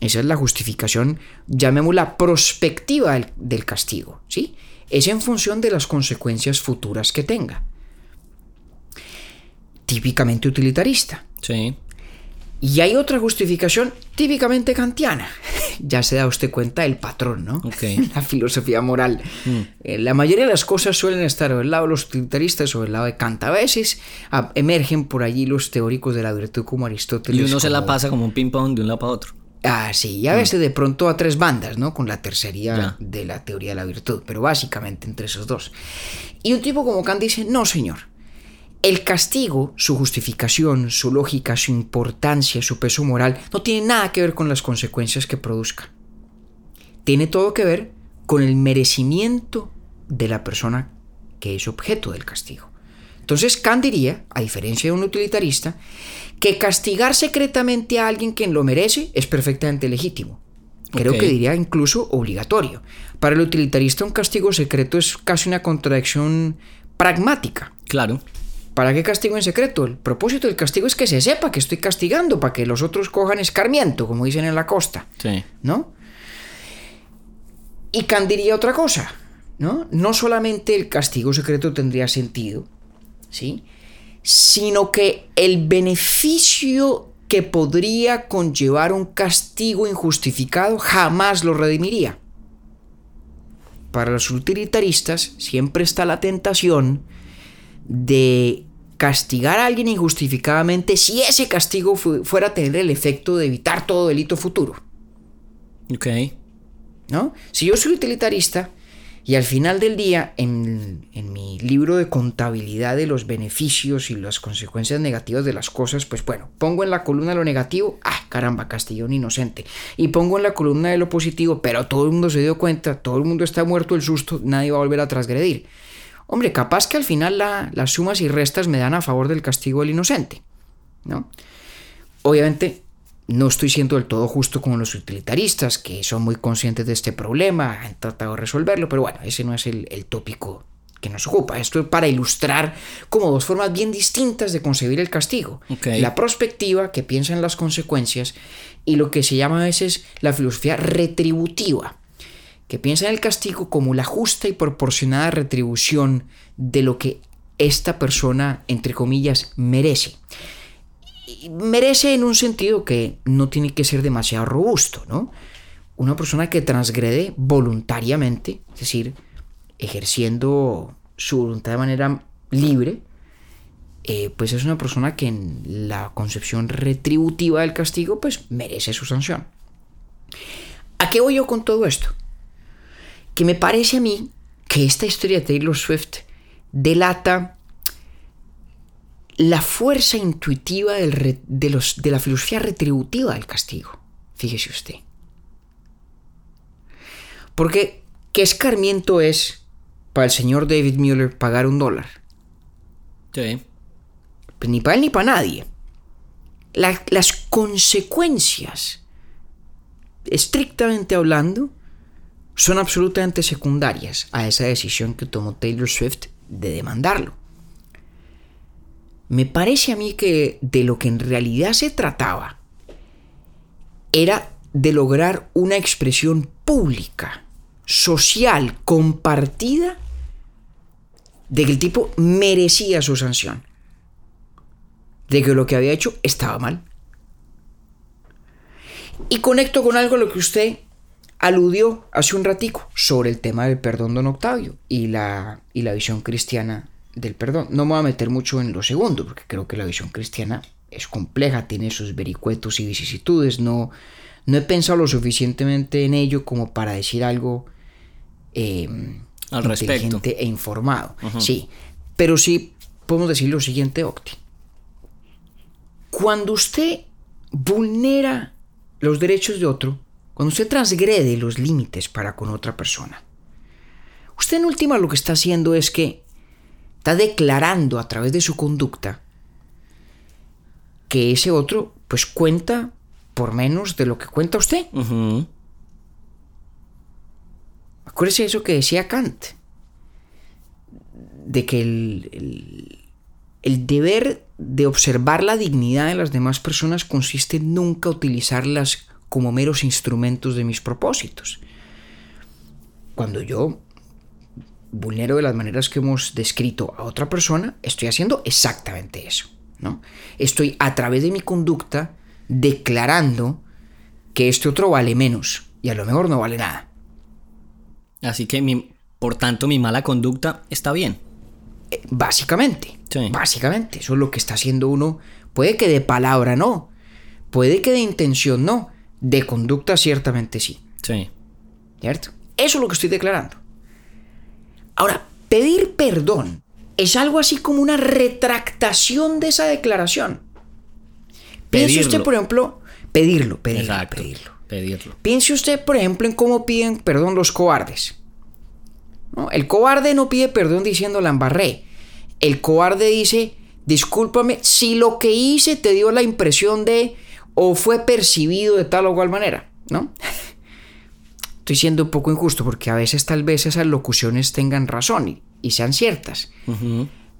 A: Esa es la justificación, llamémosla prospectiva del, del castigo, ¿sí? Es en función de las consecuencias futuras que tenga. Típicamente utilitarista.
B: Sí.
A: Y hay otra justificación típicamente kantiana. ya se da usted cuenta del patrón, ¿no?
B: Ok.
A: La filosofía moral. Eh, La mayoría de las cosas suelen estar o del lado de los utilitaristas o del lado de Kant. A veces ah, emergen por allí los teóricos de la virtud como Aristóteles.
B: Y uno se la pasa como un ping-pong de un lado para otro.
A: Ah, sí, y a veces de pronto a tres bandas, ¿no? Con la tercería de la teoría de la virtud, pero básicamente entre esos dos. Y un tipo como Kant dice, no, señor. El castigo, su justificación, su lógica, su importancia, su peso moral, no tiene nada que ver con las consecuencias que produzca. Tiene todo que ver con el merecimiento de la persona que es objeto del castigo. Entonces Kant diría, a diferencia de un utilitarista, que castigar secretamente a alguien quien lo merece es perfectamente legítimo. Creo que diría incluso obligatorio. Para el utilitarista un castigo secreto es casi una contradicción pragmática.
B: Claro.
A: ¿Para qué castigo en secreto? El propósito del castigo es que se sepa que estoy castigando, para que los otros cojan escarmiento, como dicen en la costa,
B: Sí.
A: ¿no? Y Kant diría otra cosa, ¿no? No solamente el castigo secreto tendría sentido, ¿sí? Sino que el beneficio que podría conllevar un castigo injustificado jamás lo redimiría. Para los utilitaristas siempre está la tentación de castigar a alguien injustificadamente si ese castigo fu- fuera a tener el efecto de evitar todo delito futuro.
B: Ok.
A: ¿no? Si yo soy utilitarista y al final del día en, en mi libro de contabilidad de los beneficios y las consecuencias negativas de las cosas, pues bueno, pongo en la columna lo negativo, ah, caramba, castigo un inocente. Y pongo en la columna de lo positivo, pero todo el mundo se dio cuenta, todo el mundo está muerto del susto, nadie va a volver a transgredir. Hombre, capaz que al final la- las sumas y restas me dan a favor del castigo del inocente, ¿no? Obviamente no estoy siendo del todo justo con los utilitaristas, que son muy conscientes de este problema, han tratado de resolverlo, pero bueno, ese no es el, el tópico que nos ocupa. Esto es para ilustrar como dos formas bien distintas de concebir el castigo. La prospectiva, que piensa en las consecuencias, y lo que se llama a veces la filosofía retributiva, que piensa en el castigo como la justa y proporcionada retribución de lo que esta persona, entre comillas, merece merece en un sentido que no tiene que ser demasiado robusto, ¿no? Una persona que transgrede voluntariamente, es decir, ejerciendo su voluntad de manera libre, eh, pues es una persona que en la concepción retributiva del castigo, pues merece su sanción. ¿A qué voy yo con todo esto? Que me parece a mí que esta historia de Taylor Swift delata la fuerza intuitiva del re- de, los, de la filosofía retributiva del castigo. Fíjese usted. Porque, ¿qué escarmiento es para el señor David Mueller pagar un dólar?
B: Sí.
A: Pues ni para él ni para nadie. La- las consecuencias, estrictamente hablando, son absolutamente secundarias a esa decisión que tomó Taylor Swift de demandarlo. Me parece a mí que de lo que en realidad se trataba era de lograr una expresión pública, social, compartida, de que el tipo merecía su sanción, de que lo que había hecho estaba mal. Y conecto con algo lo que usted aludió hace un ratico sobre el tema del perdón don Octavio y la, y la visión cristiana del perdón. No me voy a meter mucho en lo segundo, porque creo que la visión cristiana es compleja, tiene sus vericuetos y vicisitudes. No, no he pensado lo suficientemente en ello como para decir algo eh,
B: Al respecto.
A: inteligente e informado. Sí, pero sí podemos decir lo siguiente, Octi. Cuando usted vulnera los derechos de otro, cuando usted transgrede los límites para con otra persona, usted en última lo que está haciendo es que está declarando a través de su conducta que ese otro pues cuenta por menos de lo que cuenta usted.
B: Ujú.
A: Acuérdese eso que decía Kant, de que el, el- el deber de observar la dignidad de las demás personas consiste en nunca utilizarlas como meros instrumentos de mis propósitos. Cuando yo vulnero de las maneras que hemos descrito a otra persona, estoy haciendo exactamente eso. ¿no? Estoy a través de mi conducta declarando que este otro vale menos y a lo mejor no vale nada.
B: Así que, mi- por tanto, mi mala conducta está bien.
A: Eh, Básicamente.
B: Sí.
A: Básicamente. Eso es lo que está haciendo uno. Puede que de palabra no. Puede que de intención no. De conducta ciertamente sí.
B: Sí.
A: ¿Cierto? Eso es lo que estoy declarando. Ahora, pedir perdón es algo así como una retractación de esa declaración. Piense usted, por ejemplo, pedirlo, pedirlo,
B: Exacto.
A: pedirlo.
B: Pedirlo.
A: Piense usted, por ejemplo, en cómo piden perdón los cobardes. ¿No? El cobarde no pide perdón diciendo la embarré. El cobarde dice, discúlpame si lo que hice te dio la impresión de o fue percibido de tal o cual manera, ¿no? estoy siendo un poco injusto porque a veces tal vez esas locuciones tengan razón y, y sean ciertas.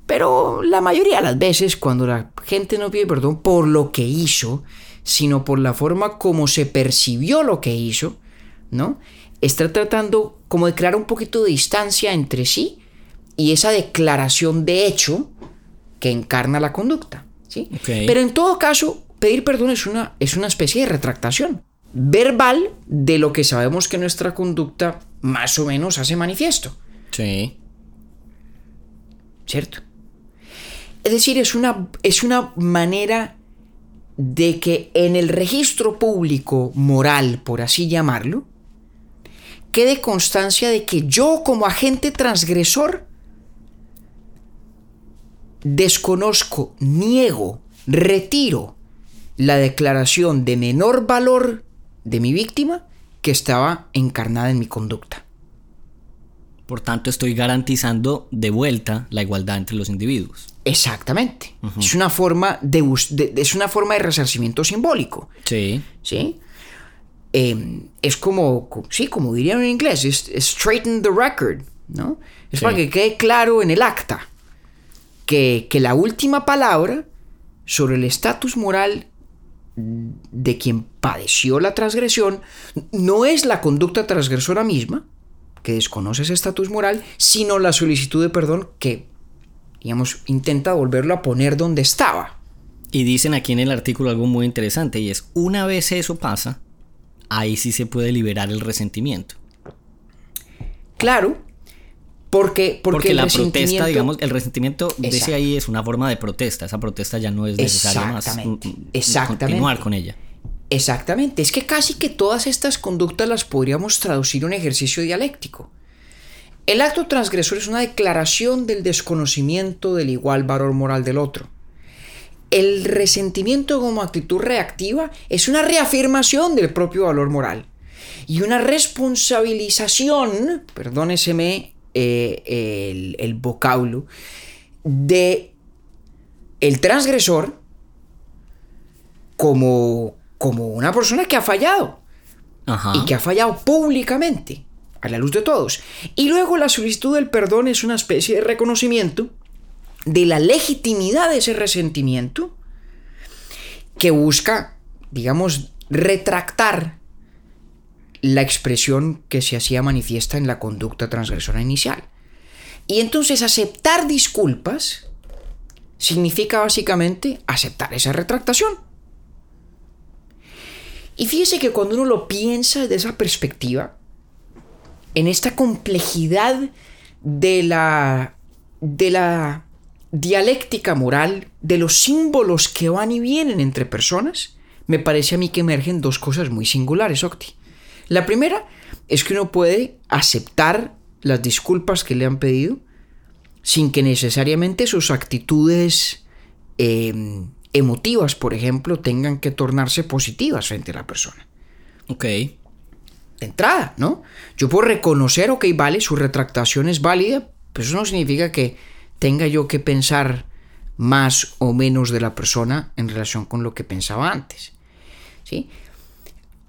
A: Pero la mayoría de las veces cuando la gente no pide perdón por lo que hizo, sino por la forma como se percibió lo que hizo, ¿no? Está tratando como de crear un poquito de distancia entre sí y esa declaración de hecho que encarna la conducta, ¿sí? Pero en todo caso, pedir perdón es una, es una especie de retractación verbal de lo que sabemos que nuestra conducta más o menos hace manifiesto.
B: Sí.
A: ¿cierto? Es decir, es una, es una manera de que en el registro público moral, por así llamarlo, quede constancia de que yo como agente transgresor desconozco, niego, retiro la declaración de menor valor de mi víctima que estaba encarnada en mi conducta.
B: Por tanto, estoy garantizando de vuelta la igualdad entre los individuos.
A: Exactamente. Es una forma de, es una forma de resarcimiento simbólico.
B: Sí.
A: ¿Sí? Eh, es como, co- sí, como dirían en inglés, es, es straighten the record, ¿no? Es
B: Sí.
A: para que quede claro en el acta que, que la última palabra sobre el estatus moral de quien padeció la transgresión no es la conducta transgresora misma, que desconoce ese estatus moral, sino la solicitud de perdón que, digamos, intenta volverlo a poner donde estaba.
B: Y dicen aquí en el artículo algo muy interesante y es, una vez eso pasa, ahí sí se puede liberar el resentimiento.
A: Claro, porque, porque,
B: la protesta, digamos, el resentimiento, dice
A: Exacto.
B: ahí, es una forma de protesta. Esa protesta ya no es necesaria más.
A: Exactamente,
B: mm, mm,
A: exactamente.
B: Continuar con ella.
A: Exactamente, es que casi que todas estas conductas las podríamos traducir a un ejercicio dialéctico. El acto transgresor es una declaración del desconocimiento del igual valor moral del otro. El resentimiento como actitud reactiva es una reafirmación del propio valor moral y una responsabilización, perdóneseme eh, el, el vocablo, de el transgresor como, como una persona que ha fallado
B: Ajá.
A: y que ha fallado públicamente, a la luz de todos. Y luego la solicitud del perdón es una especie de reconocimiento de la legitimidad de ese resentimiento que busca, digamos, retractar la expresión que se hacía manifiesta en la conducta transgresora inicial. Y entonces aceptar disculpas significa básicamente aceptar esa retractación. Y fíjese que cuando uno lo piensa desde esa perspectiva, en esta complejidad de la, de la dialéctica moral, de los símbolos que van y vienen entre personas, me parece a mí que emergen dos cosas muy singulares, Octi. La primera es que uno puede aceptar las disculpas que le han pedido sin que necesariamente sus actitudes eh, emotivas, por ejemplo, tengan que tornarse positivas frente a la persona.
B: Ok.
A: De entrada, ¿no? Yo puedo reconocer, ok, vale, su retractación es válida, pero eso no significa que tenga yo que pensar más o menos de la persona en relación con lo que pensaba antes. ¿Sí?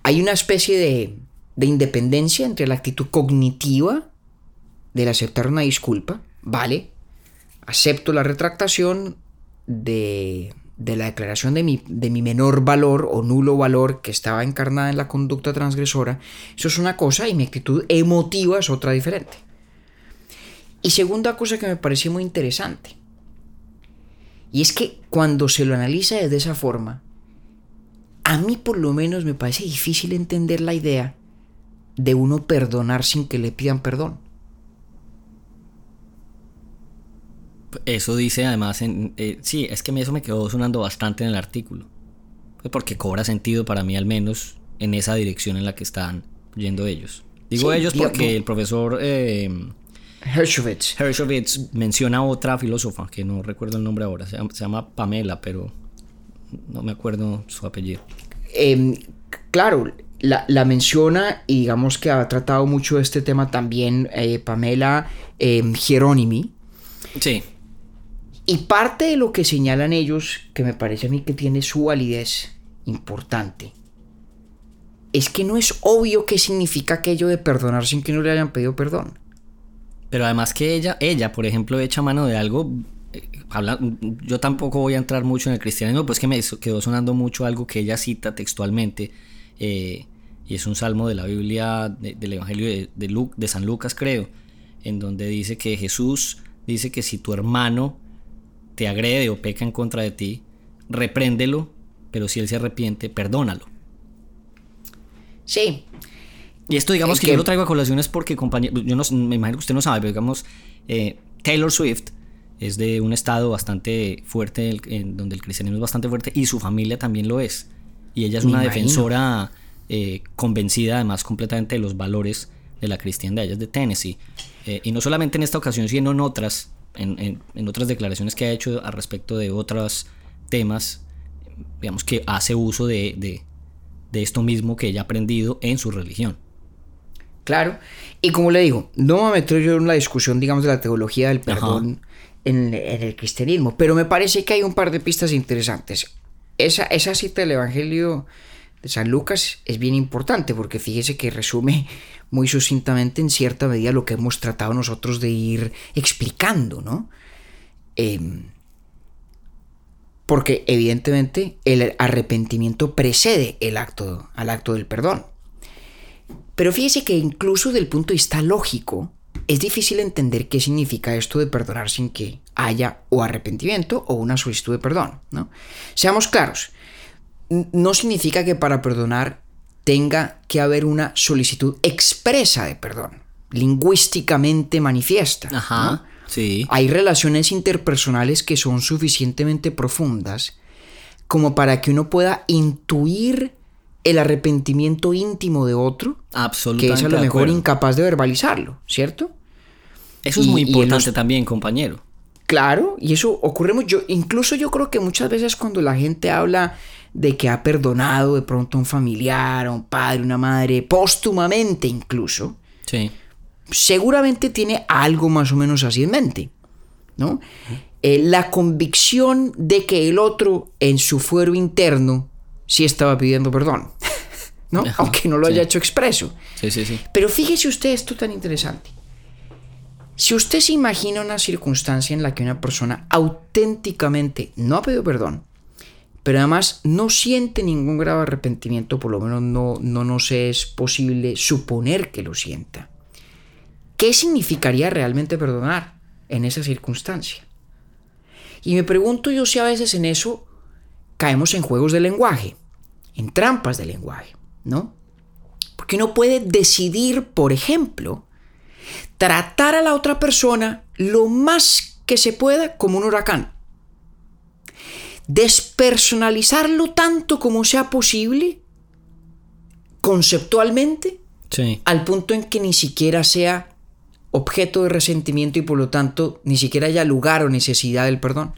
A: Hay una especie de, de independencia entre la actitud cognitiva del aceptar una disculpa, vale, acepto la retractación de, de la declaración de mi, de mi menor valor o nulo valor que estaba encarnada en la conducta transgresora, eso es una cosa y mi actitud emotiva es otra diferente. Y segunda cosa que me pareció muy interesante, y es que cuando se lo analiza de esa forma, a mí por lo menos me parece difícil entender la idea de uno perdonar sin que le pidan perdón.
B: Eso dice además, en, eh, sí, es que eso me quedó sonando bastante en el artículo. Pues porque cobra sentido para mí al menos en esa dirección en la que están yendo ellos. Digo
A: Sí,
B: ellos porque el profesor eh,
A: Hershowitz.
B: Hershowitz menciona otra filósofa, que no recuerdo el nombre ahora, se llama, se llama Pamela, pero no me acuerdo su apellido.
A: Eh, claro, la, la menciona y digamos que ha tratado mucho este tema también eh, Pamela eh, Hieronymi.
B: Sí,
A: Y parte de lo que señalan ellos, que me parece a mí que tiene su validez importante, es que no es obvio qué significa aquello de perdonar sin que no le hayan pedido perdón.
B: Pero además que ella, ella, por ejemplo, echa mano de algo. Habla- yo tampoco voy a entrar mucho en el cristianismo, pues que me quedó sonando mucho algo que ella cita textualmente. eh, y es un salmo de la Biblia, de- del Evangelio de, de de San Lucas, creo, en donde dice que Jesús dice que si tu hermano te agrede o peca en contra de ti, repréndelo, pero si él se arrepiente, perdónalo.
A: Sí,
B: Y esto, digamos
A: Es
B: que,
A: que-
B: yo lo traigo a colación es porque, compañero, yo no, me imagino que usted no sabe, pero digamos, eh, Taylor Swift es de un estado bastante fuerte, en donde el cristianismo es bastante fuerte, y su familia también lo es. Y ella es
A: Me
B: una
A: imagino.
B: defensora eh, convencida, además, completamente de los valores de la cristiandad. Ella es de Tennessee. Eh, y no solamente en esta ocasión, sino en otras, en, en- en otras declaraciones que ha hecho al respecto de otros temas, digamos que hace uso de, de- de esto mismo que ella ha aprendido en su religión.
A: Claro. Y como le digo, no me meto yo en la discusión, digamos, de la teología del perdón en, el cristianismo, pero me parece que hay un par de pistas interesantes. Esa, esa cita del Evangelio de San Lucas es bien importante porque fíjese que resume muy sucintamente en cierta medida lo que hemos tratado nosotros de ir explicando, ¿no? Em, porque evidentemente el arrepentimiento precede el acto, al acto del perdón. Pero fíjese que incluso del punto de vista lógico, es difícil entender qué significa esto de perdonar sin que haya o arrepentimiento o una solicitud de perdón. ¿no? Seamos claros, no significa que para perdonar tenga que haber una solicitud expresa de perdón, lingüísticamente manifiesta. ¿no?
B: Ajá. Sí.
A: Hay relaciones interpersonales que son suficientemente profundas como para que uno pueda intuir el arrepentimiento íntimo de otro, que
B: Absolutamente.
A: es a lo mejor incapaz de verbalizarlo, ¿cierto?
B: Eso es muy importante
A: los-
B: también, compañero.
A: Claro, y eso ocurre mucho. Incluso yo creo que muchas veces cuando la gente habla de que ha perdonado de pronto a un familiar, a un padre, una madre, póstumamente incluso,
B: Sí.
A: seguramente tiene algo más o menos así en mente, ¿no? Eh, la convicción de que el otro en su fuero interno sí estaba pidiendo perdón, ¿no?
B: Ajá,
A: Aunque no lo haya
B: sí.
A: hecho expreso.
B: Sí, sí, sí.
A: Pero fíjese usted esto tan interesante. Si usted se imagina una circunstancia en la que una persona auténticamente no ha pedido perdón, pero además no siente ningún grave arrepentimiento, por lo menos no, no nos es posible suponer que lo sienta. ¿Qué significaría realmente perdonar en esa circunstancia? Y me pregunto yo si a veces en eso caemos en juegos de lenguaje, en trampas de lenguaje, ¿no? Porque uno puede decidir, por ejemplo, tratar a la otra persona lo más que se pueda como un huracán. Despersonalizarlo tanto como sea posible, conceptualmente,
B: Sí.
A: al punto en que ni siquiera sea objeto de resentimiento y por lo tanto ni siquiera haya lugar o necesidad del perdón.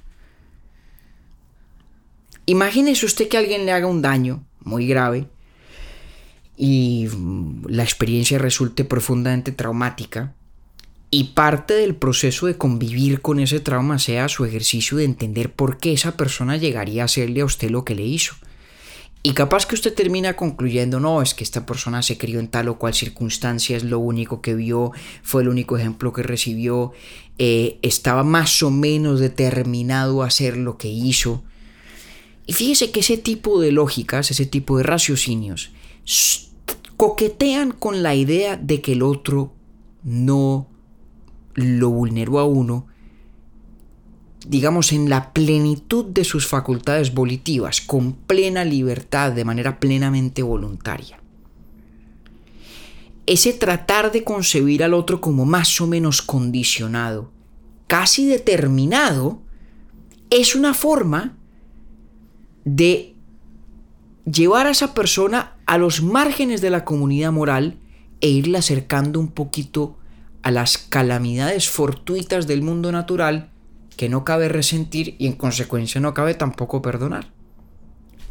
A: Imagínese usted que alguien le haga un daño muy grave y la experiencia resulte profundamente traumática y parte del proceso de convivir con ese trauma sea su ejercicio de entender por qué esa persona llegaría a hacerle a usted lo que le hizo. Y capaz que usted termina concluyendo, no, es que esta persona se crió en tal o cual circunstancia, es lo único que vio, fue el único ejemplo que recibió, eh, estaba más o menos determinado a hacer lo que hizo. Y fíjese que ese tipo de lógicas, ese tipo de raciocinios, coquetean con la idea de que el otro no lo vulneró a uno, digamos, en la plenitud de sus facultades volitivas, con plena libertad, de manera plenamente voluntaria. Ese tratar de concebir al otro como más o menos condicionado, casi determinado, es una forma de llevar a esa persona a los márgenes de la comunidad moral e irla acercando un poquito a las calamidades fortuitas del mundo natural que no cabe resentir y en consecuencia no cabe tampoco perdonar.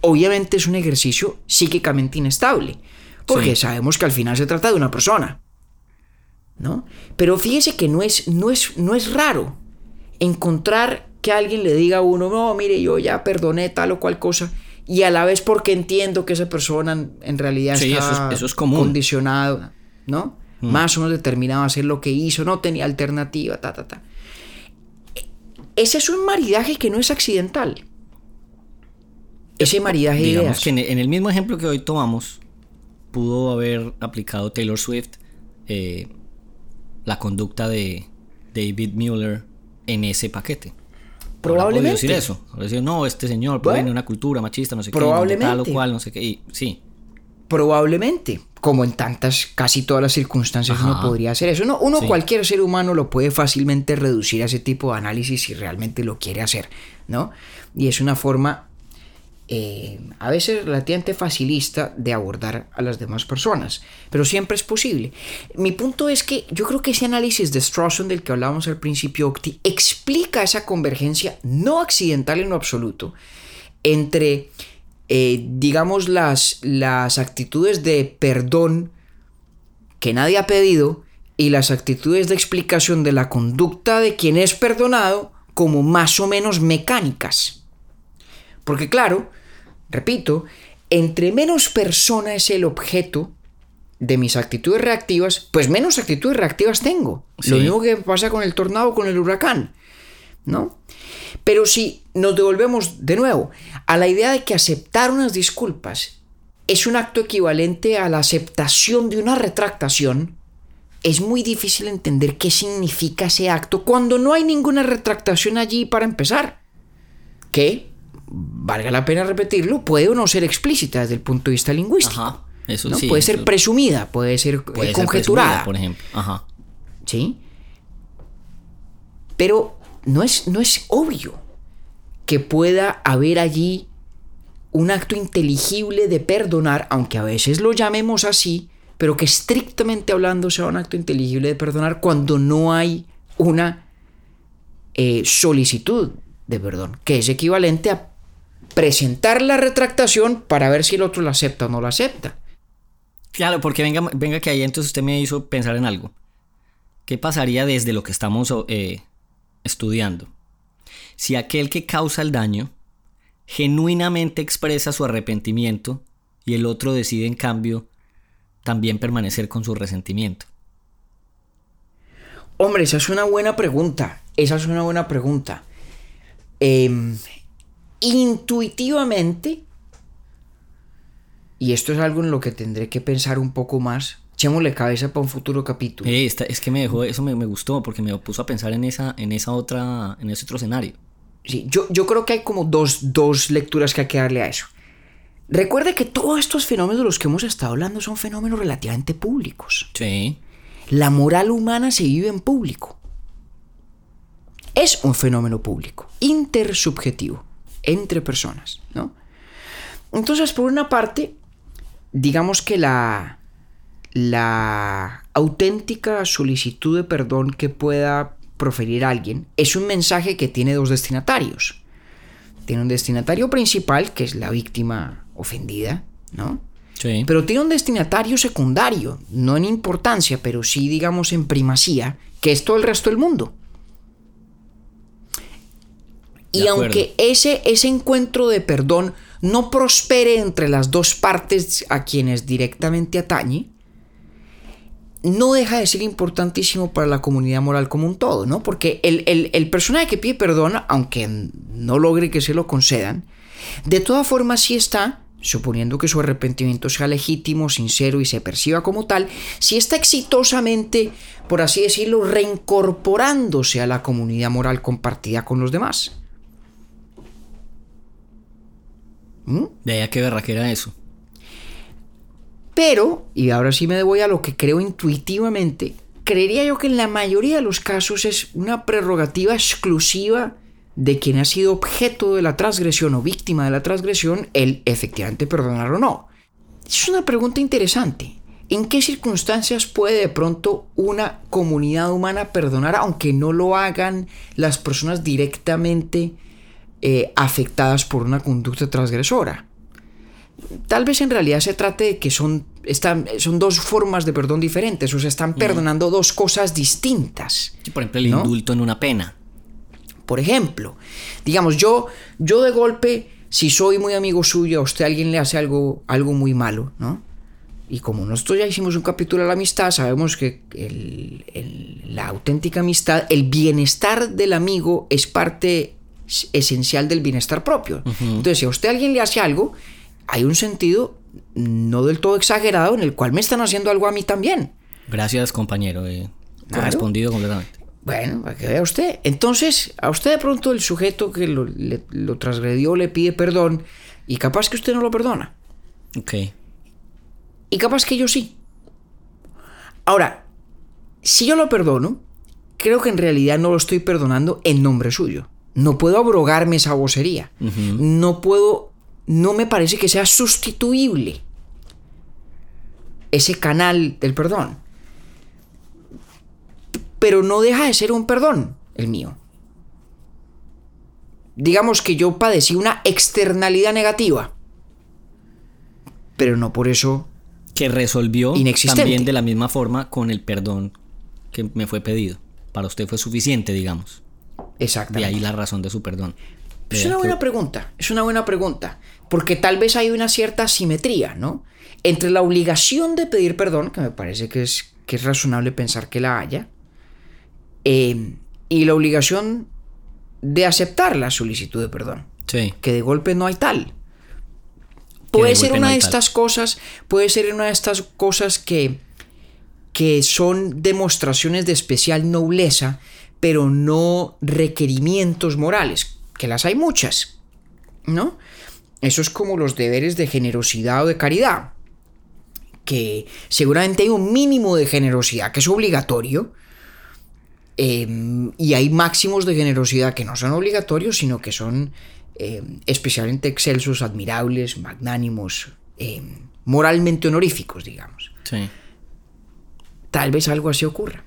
A: Obviamente es un ejercicio psíquicamente inestable, porque
B: Sí.
A: sabemos que al final se trata de una persona. ¿No? Pero fíjese que no es, no es, no es raro encontrar que alguien le diga a uno, no, mire, yo ya perdoné tal o cual cosa, y a la vez porque entiendo que esa persona en realidad
B: Sí,
A: está
B: eso es- eso es común.
A: condicionado, ¿no? Más o menos determinado a hacer lo que hizo, no tenía alternativa, ta, ta, ta. E- Ese es un maridaje que no es accidental. Ese maridaje
B: Digamos
A: ideas.
B: que en el, en el mismo ejemplo que hoy tomamos, pudo haber aplicado Taylor Swift eh, la conducta de David Mueller en ese paquete.
A: Probablemente.
B: decir eso. Decir, no, este señor
A: Bueno,
B: proviene de una cultura machista, no sé qué,
A: probablemente.
B: tal o cual, no sé qué. Y, sí,
A: Probablemente, como en tantas, casi todas las circunstancias uno podría hacer eso. Uno, uno
B: Sí.
A: cualquier ser humano lo puede fácilmente reducir a ese tipo de análisis si realmente lo quiere hacer, ¿no? Y es una forma eh, a veces relativamente facilista de abordar a las demás personas, pero siempre es posible. Mi punto es que yo creo que ese análisis de Strawson del que hablábamos al principio, explica esa convergencia no accidental en lo absoluto entre, eh, digamos, las, las actitudes de perdón que nadie ha pedido y las actitudes de explicación de la conducta de quien es perdonado como más o menos mecánicas. Porque claro, repito, entre menos persona es el objeto de mis actitudes reactivas, pues menos actitudes reactivas tengo. Lo mismo que pasa con el tornado, con el huracán, ¿no? Pero si nos devolvemos de nuevo a la idea de que aceptar unas disculpas es un acto equivalente a la aceptación de una retractación, es muy difícil entender qué significa ese acto cuando no hay ninguna retractación allí para empezar. Que, valga la pena repetirlo, puede o no ser explícita desde el punto de vista lingüístico.
B: Ajá, eso
A: ¿no?
B: sí,
A: puede ser presumida, puede ser eh,
B: ser
A: conjeturada.
B: presumida, por ejemplo. Ajá.
A: ¿sí? Pero no es, no es obvio que pueda haber allí un acto inteligible de perdonar, aunque a veces lo llamemos así, pero que estrictamente hablando sea un acto inteligible de perdonar cuando no hay una eh, solicitud de perdón, que es equivalente a presentar la retractación para ver si el otro la acepta o no la acepta.
B: Claro, porque venga, venga que ahí entonces usted me hizo pensar en algo. ¿Qué pasaría desde lo que estamos eh, estudiando? Si aquel que causa el daño genuinamente expresa su arrepentimiento y el otro decide en cambio también permanecer con su resentimiento.
A: Hombre, esa es una buena pregunta. Esa es una buena pregunta. Em, intuitivamente, y esto es algo en lo que tendré que pensar un poco más, echémosle cabeza para un futuro capítulo.
B: Eh, esta- es que me dejó, eso me, me gustó porque me puso a pensar en esa, en esa otra, en ese otro escenario.
A: Sí, yo, yo creo que hay como dos, dos lecturas que hay que darle a eso. Recuerde que todos estos fenómenos de los que hemos estado hablando son fenómenos relativamente públicos.
B: Sí.
A: La moral humana se vive en público. Es un fenómeno público, intersubjetivo, entre personas, ¿no? Entonces, por una parte, digamos que la, la auténtica solicitud de perdón que pueda proferir alguien es un mensaje que tiene dos destinatarios. Tiene un destinatario principal, que es la víctima ofendida, ¿no?
B: Sí.
A: Pero tiene un destinatario secundario, no en importancia, pero sí, digamos, en primacía, que es todo el resto del mundo. Y aunque ese, ese encuentro de perdón no prospere entre las dos partes a quienes directamente atañe, no deja de ser importantísimo para la comunidad moral como un todo, ¿no? Porque el, el- el personaje que pide perdón, aunque no logre que se lo concedan, de todas formas sí está, suponiendo que su arrepentimiento sea legítimo, sincero y se perciba como tal, sí está exitosamente, por así decirlo, reincorporándose a la comunidad moral compartida con los demás. ¿Mm?
B: De ahí a qué berraquera eso.
A: Pero, y ahora sí me voy a lo que creo intuitivamente, creería yo que en la mayoría de los casos es una prerrogativa exclusiva de quien ha sido objeto de la transgresión o víctima de la transgresión, el efectivamente perdonar o no. Es una pregunta interesante. ¿En qué circunstancias puede de pronto una comunidad humana perdonar aunque no lo hagan las personas directamente eh, afectadas por una conducta transgresora? Tal vez en realidad se trate de que son, están, son dos formas de perdón diferentes, o sea, están perdonando dos cosas distintas.
B: Sí, por ejemplo, el
A: ¿No?
B: indulto en una pena.
A: Por ejemplo, digamos, yo, yo de golpe si soy muy amigo suyo, a usted alguien le hace algo, algo muy malo, ¿no? Y como nosotros ya hicimos un capítulo de la amistad, sabemos que el- el- la auténtica amistad, el bienestar del amigo es parte esencial del bienestar propio. Entonces, si a usted alguien le hace algo, hay un sentido no del todo exagerado en el cual me están haciendo algo a mí también.
B: Gracias, compañero. eh,
A: Claro.
B: Correspondido completamente.
A: Bueno, para que vea usted. Entonces, a usted de pronto el sujeto que lo, le- lo transgredió le pide perdón y capaz que usted no lo perdona.
B: Ok.
A: Y capaz que yo sí. Ahora, si yo lo perdono, creo que en realidad no lo estoy perdonando en nombre suyo. No puedo abrogarme esa vocería. No puedo, no me parece que sea sustituible ese canal del perdón. Pero no deja de ser un perdón el mío. Digamos que yo padecí una externalidad negativa. Pero no por eso
B: Que resolvió también de la misma forma con el perdón que me fue pedido. Para usted fue suficiente, digamos. De
A: Exactamente.
B: ahí la razón de su perdón.
A: Es una buena pregunta, es una buena pregunta, porque tal vez hay una cierta simetría, ¿no? Entre la obligación de pedir perdón, que me parece que es, que es razonable pensar que la haya, eh, y la obligación de aceptar la solicitud de perdón,
B: Sí.
A: que de golpe no hay tal.
B: de
A: Puede ser
B: no
A: una de
B: tal.
A: estas cosas, puede ser una de estas cosas que, que son demostraciones de especial nobleza, pero no requerimientos morales, que las hay muchas, ¿no? Eso es como los deberes de generosidad o de caridad, que seguramente hay un mínimo de generosidad que es obligatorio, eh, y hay máximos de generosidad que no son obligatorios, sino que son eh, especialmente excelsos, admirables, magnánimos, eh, moralmente honoríficos, digamos.
B: Sí.
A: Tal vez algo así ocurra.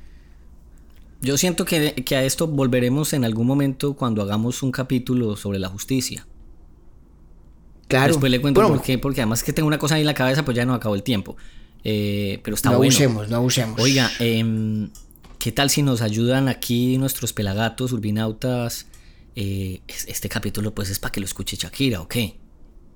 B: Yo siento que, que a esto volveremos en algún momento cuando hagamos un capítulo sobre la justicia.
A: Claro.
B: Después le cuento
A: Bueno,
B: por qué, porque además que tengo una cosa ahí en la cabeza, pues ya no acabó el tiempo. Eh, pero está
A: no
B: bueno.
A: abusemos, no abusemos.
B: Oiga, em, ¿qué tal si nos ayudan aquí nuestros pelagatos, urbinautas? Eh, es- este capítulo pues es para que lo escuche Shakira, ¿o qué?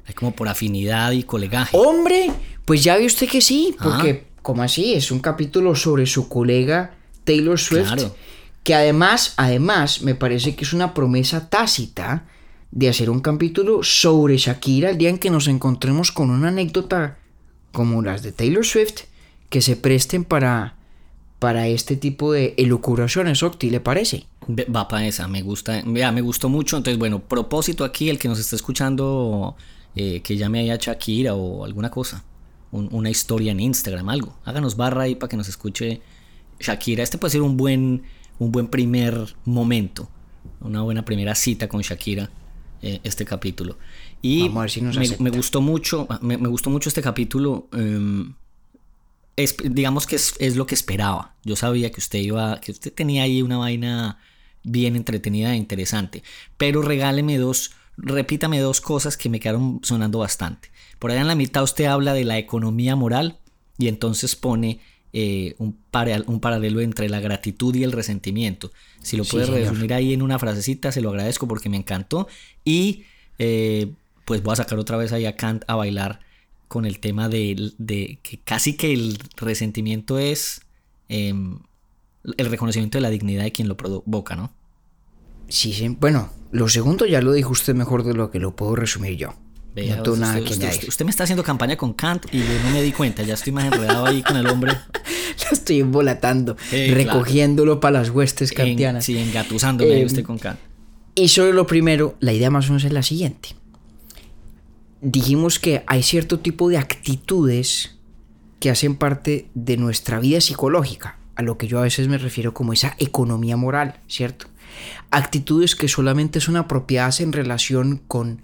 B: Hay como por afinidad y colegaje.
A: Hombre, pues ya ve usted que sí,
B: Ah.
A: porque como así, es un capítulo sobre su colega Taylor Swift,
B: Claro.
A: que además, además, me parece que es una promesa tácita de hacer un capítulo sobre Shakira el día en que nos encontremos con una anécdota como las de Taylor Swift que se presten para, para este tipo de elucubraciones, Octi, ¿le parece?
B: Va para esa, me gusta, vea, me gustó mucho. Entonces, bueno, propósito aquí, el que nos está escuchando, eh, que llame ahí a Shakira o alguna cosa, un- una historia en Instagram, algo. Háganos barra ahí para que nos escuche Shakira. Este puede ser un buen, un buen primer momento, una buena primera cita con Shakira, eh, este capítulo. Y
A: Vamos a ver si nos
B: me, me gustó mucho, me, me gustó mucho este capítulo. em, es- digamos que es, es lo que esperaba. Yo sabía que usted iba, que usted tenía ahí una vaina bien entretenida e interesante. Pero regáleme dos, repítame dos cosas que me quedaron sonando bastante. Por allá en la mitad usted habla de la economía moral y entonces pone eh, un, para- un paralelo entre la gratitud y el resentimiento. Si lo
A: Sí,
B: puede
A: señor.
B: resumir ahí en una frasecita, se lo agradezco porque me encantó. Y eh, pues voy a sacar otra vez ahí a Kant a bailar con el tema de, de que casi que el resentimiento es em, el reconocimiento de la dignidad de quien lo provoca, ¿no?
A: Sí, sí. Bueno, lo segundo ya lo dijo usted mejor de lo que lo puedo resumir yo.
B: Vea,
A: no tengo
B: usted,
A: nada que
B: usted- usted- usted me está haciendo campaña con Kant y yo no me di cuenta, ya estoy más enredado ahí con el hombre.
A: Lo estoy embolatando,
B: Sí, claro.
A: recogiéndolo para las huestes
B: En,
A: kantianas.
B: sí, engatusándome
A: Em,
B: usted con Kant.
A: Y sobre lo primero, la idea más o menos es la siguiente. Dijimos que hay cierto tipo de actitudes que hacen parte de nuestra vida psicológica, a lo que yo a veces me refiero como esa economía moral, ¿cierto? Actitudes que solamente son apropiadas en relación con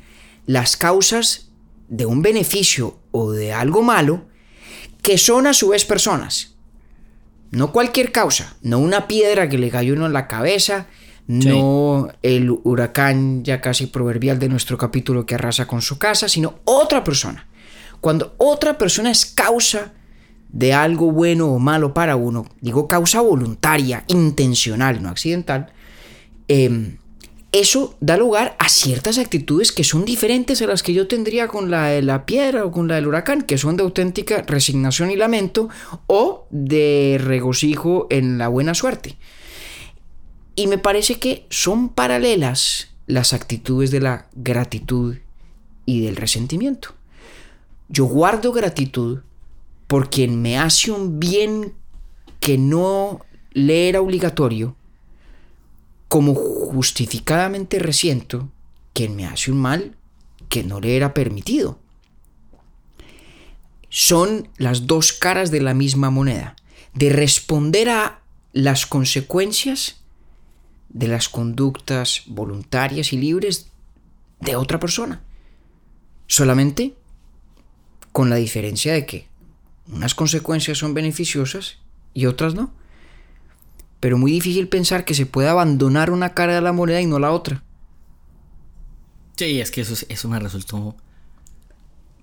A: las causas de un beneficio o de algo malo, que son a su vez personas. No cualquier causa, no una piedra que le cayó uno en la cabeza, no el huracán ya casi proverbial de nuestro capítulo que arrasa con su casa, sino otra persona. Cuando otra persona es causa de algo bueno o malo para uno, digo causa voluntaria, intencional, no accidental, eh, eso da lugar a ciertas actitudes que son diferentes a las que yo tendría con la de la piedra o con la del huracán, que son de auténtica resignación y lamento o de regocijo en la buena suerte. Y me parece que son paralelas las actitudes de la gratitud y del resentimiento. Yo guardo gratitud por quien me hace un bien que no le era obligatorio como justificadamente resiento quien me hace un mal que no le era permitido. Son las dos caras de la misma moneda, de responder a las consecuencias de las conductas voluntarias y libres de otra persona. Solamente con la diferencia de que unas consecuencias son beneficiosas y otras no pero muy difícil pensar que se puede abandonar una cara de la moneda y no la otra.
B: Sí, es que eso, eso me resultó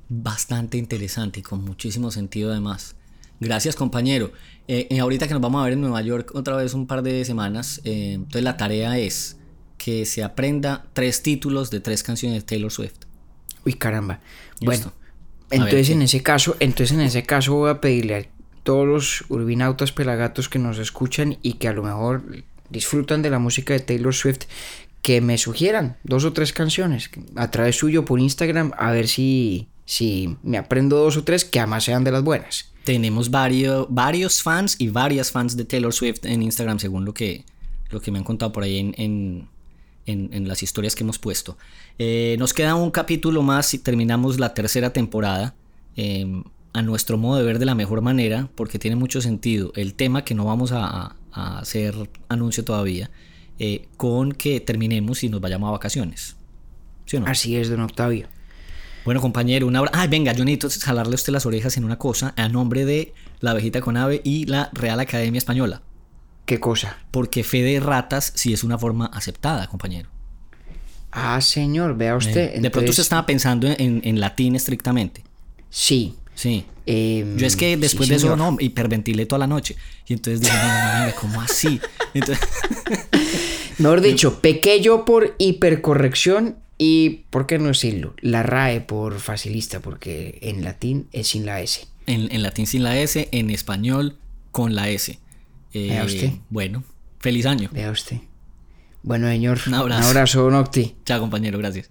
B: bastante interesante y con muchísimo sentido además. Gracias compañero. Eh, eh, ahorita que nos vamos a ver en Nueva York otra vez un par de semanas, eh, entonces la tarea es que se aprenda tres títulos de tres canciones de Taylor Swift.
A: Uy, caramba. Bueno, entonces en ese caso, entonces en ese caso voy a pedirle todos los urbinautas pelagatos que nos escuchan y que a lo mejor disfrutan de la música de Taylor Swift, que me sugieran dos o tres canciones a través suyo por Instagram, a ver si, si me aprendo dos o tres que además sean de las buenas.
B: Tenemos varios, varios fans y varias fans de Taylor Swift en Instagram, según lo que, lo que me han contado por ahí en, en, las historias que hemos puesto. Eh, nos queda un capítulo más y terminamos la tercera temporada. Em, a nuestro modo de ver de la mejor manera, porque tiene mucho sentido el tema que no vamos a, hacer anuncio todavía, eh, con que terminemos y nos vayamos a vacaciones.
A: ¿Sí o no? Así es, don Octavio.
B: Bueno, compañero, una hora. Ay, venga, yo necesito jalarle a usted las orejas en una cosa a nombre de la Vejita con Ave y la Real Academia Española.
A: ¿Qué cosa?
B: Porque fe de ratas sí es una forma aceptada, compañero.
A: Ah, señor, vea usted.
B: De pronto usted estaba pensando en, en latín estrictamente.
A: Sí,
B: Sí. Em, yo es que después de eso no, hiperventilé toda la noche. Y entonces dije, no, no, ¿cómo así? Entonces...
A: Mejor dicho, pequé yo por hipercorrección y, ¿por qué no decirlo? La RAE por facilista, porque en latín es sin la S.
B: En, latín sin la S, en español con la S.
A: Eh, Vea usted.
B: Bueno, feliz año.
A: Vea usted. Bueno, señor. Un abrazo. Un abrazo, Nocti.
B: Chao, compañero, gracias.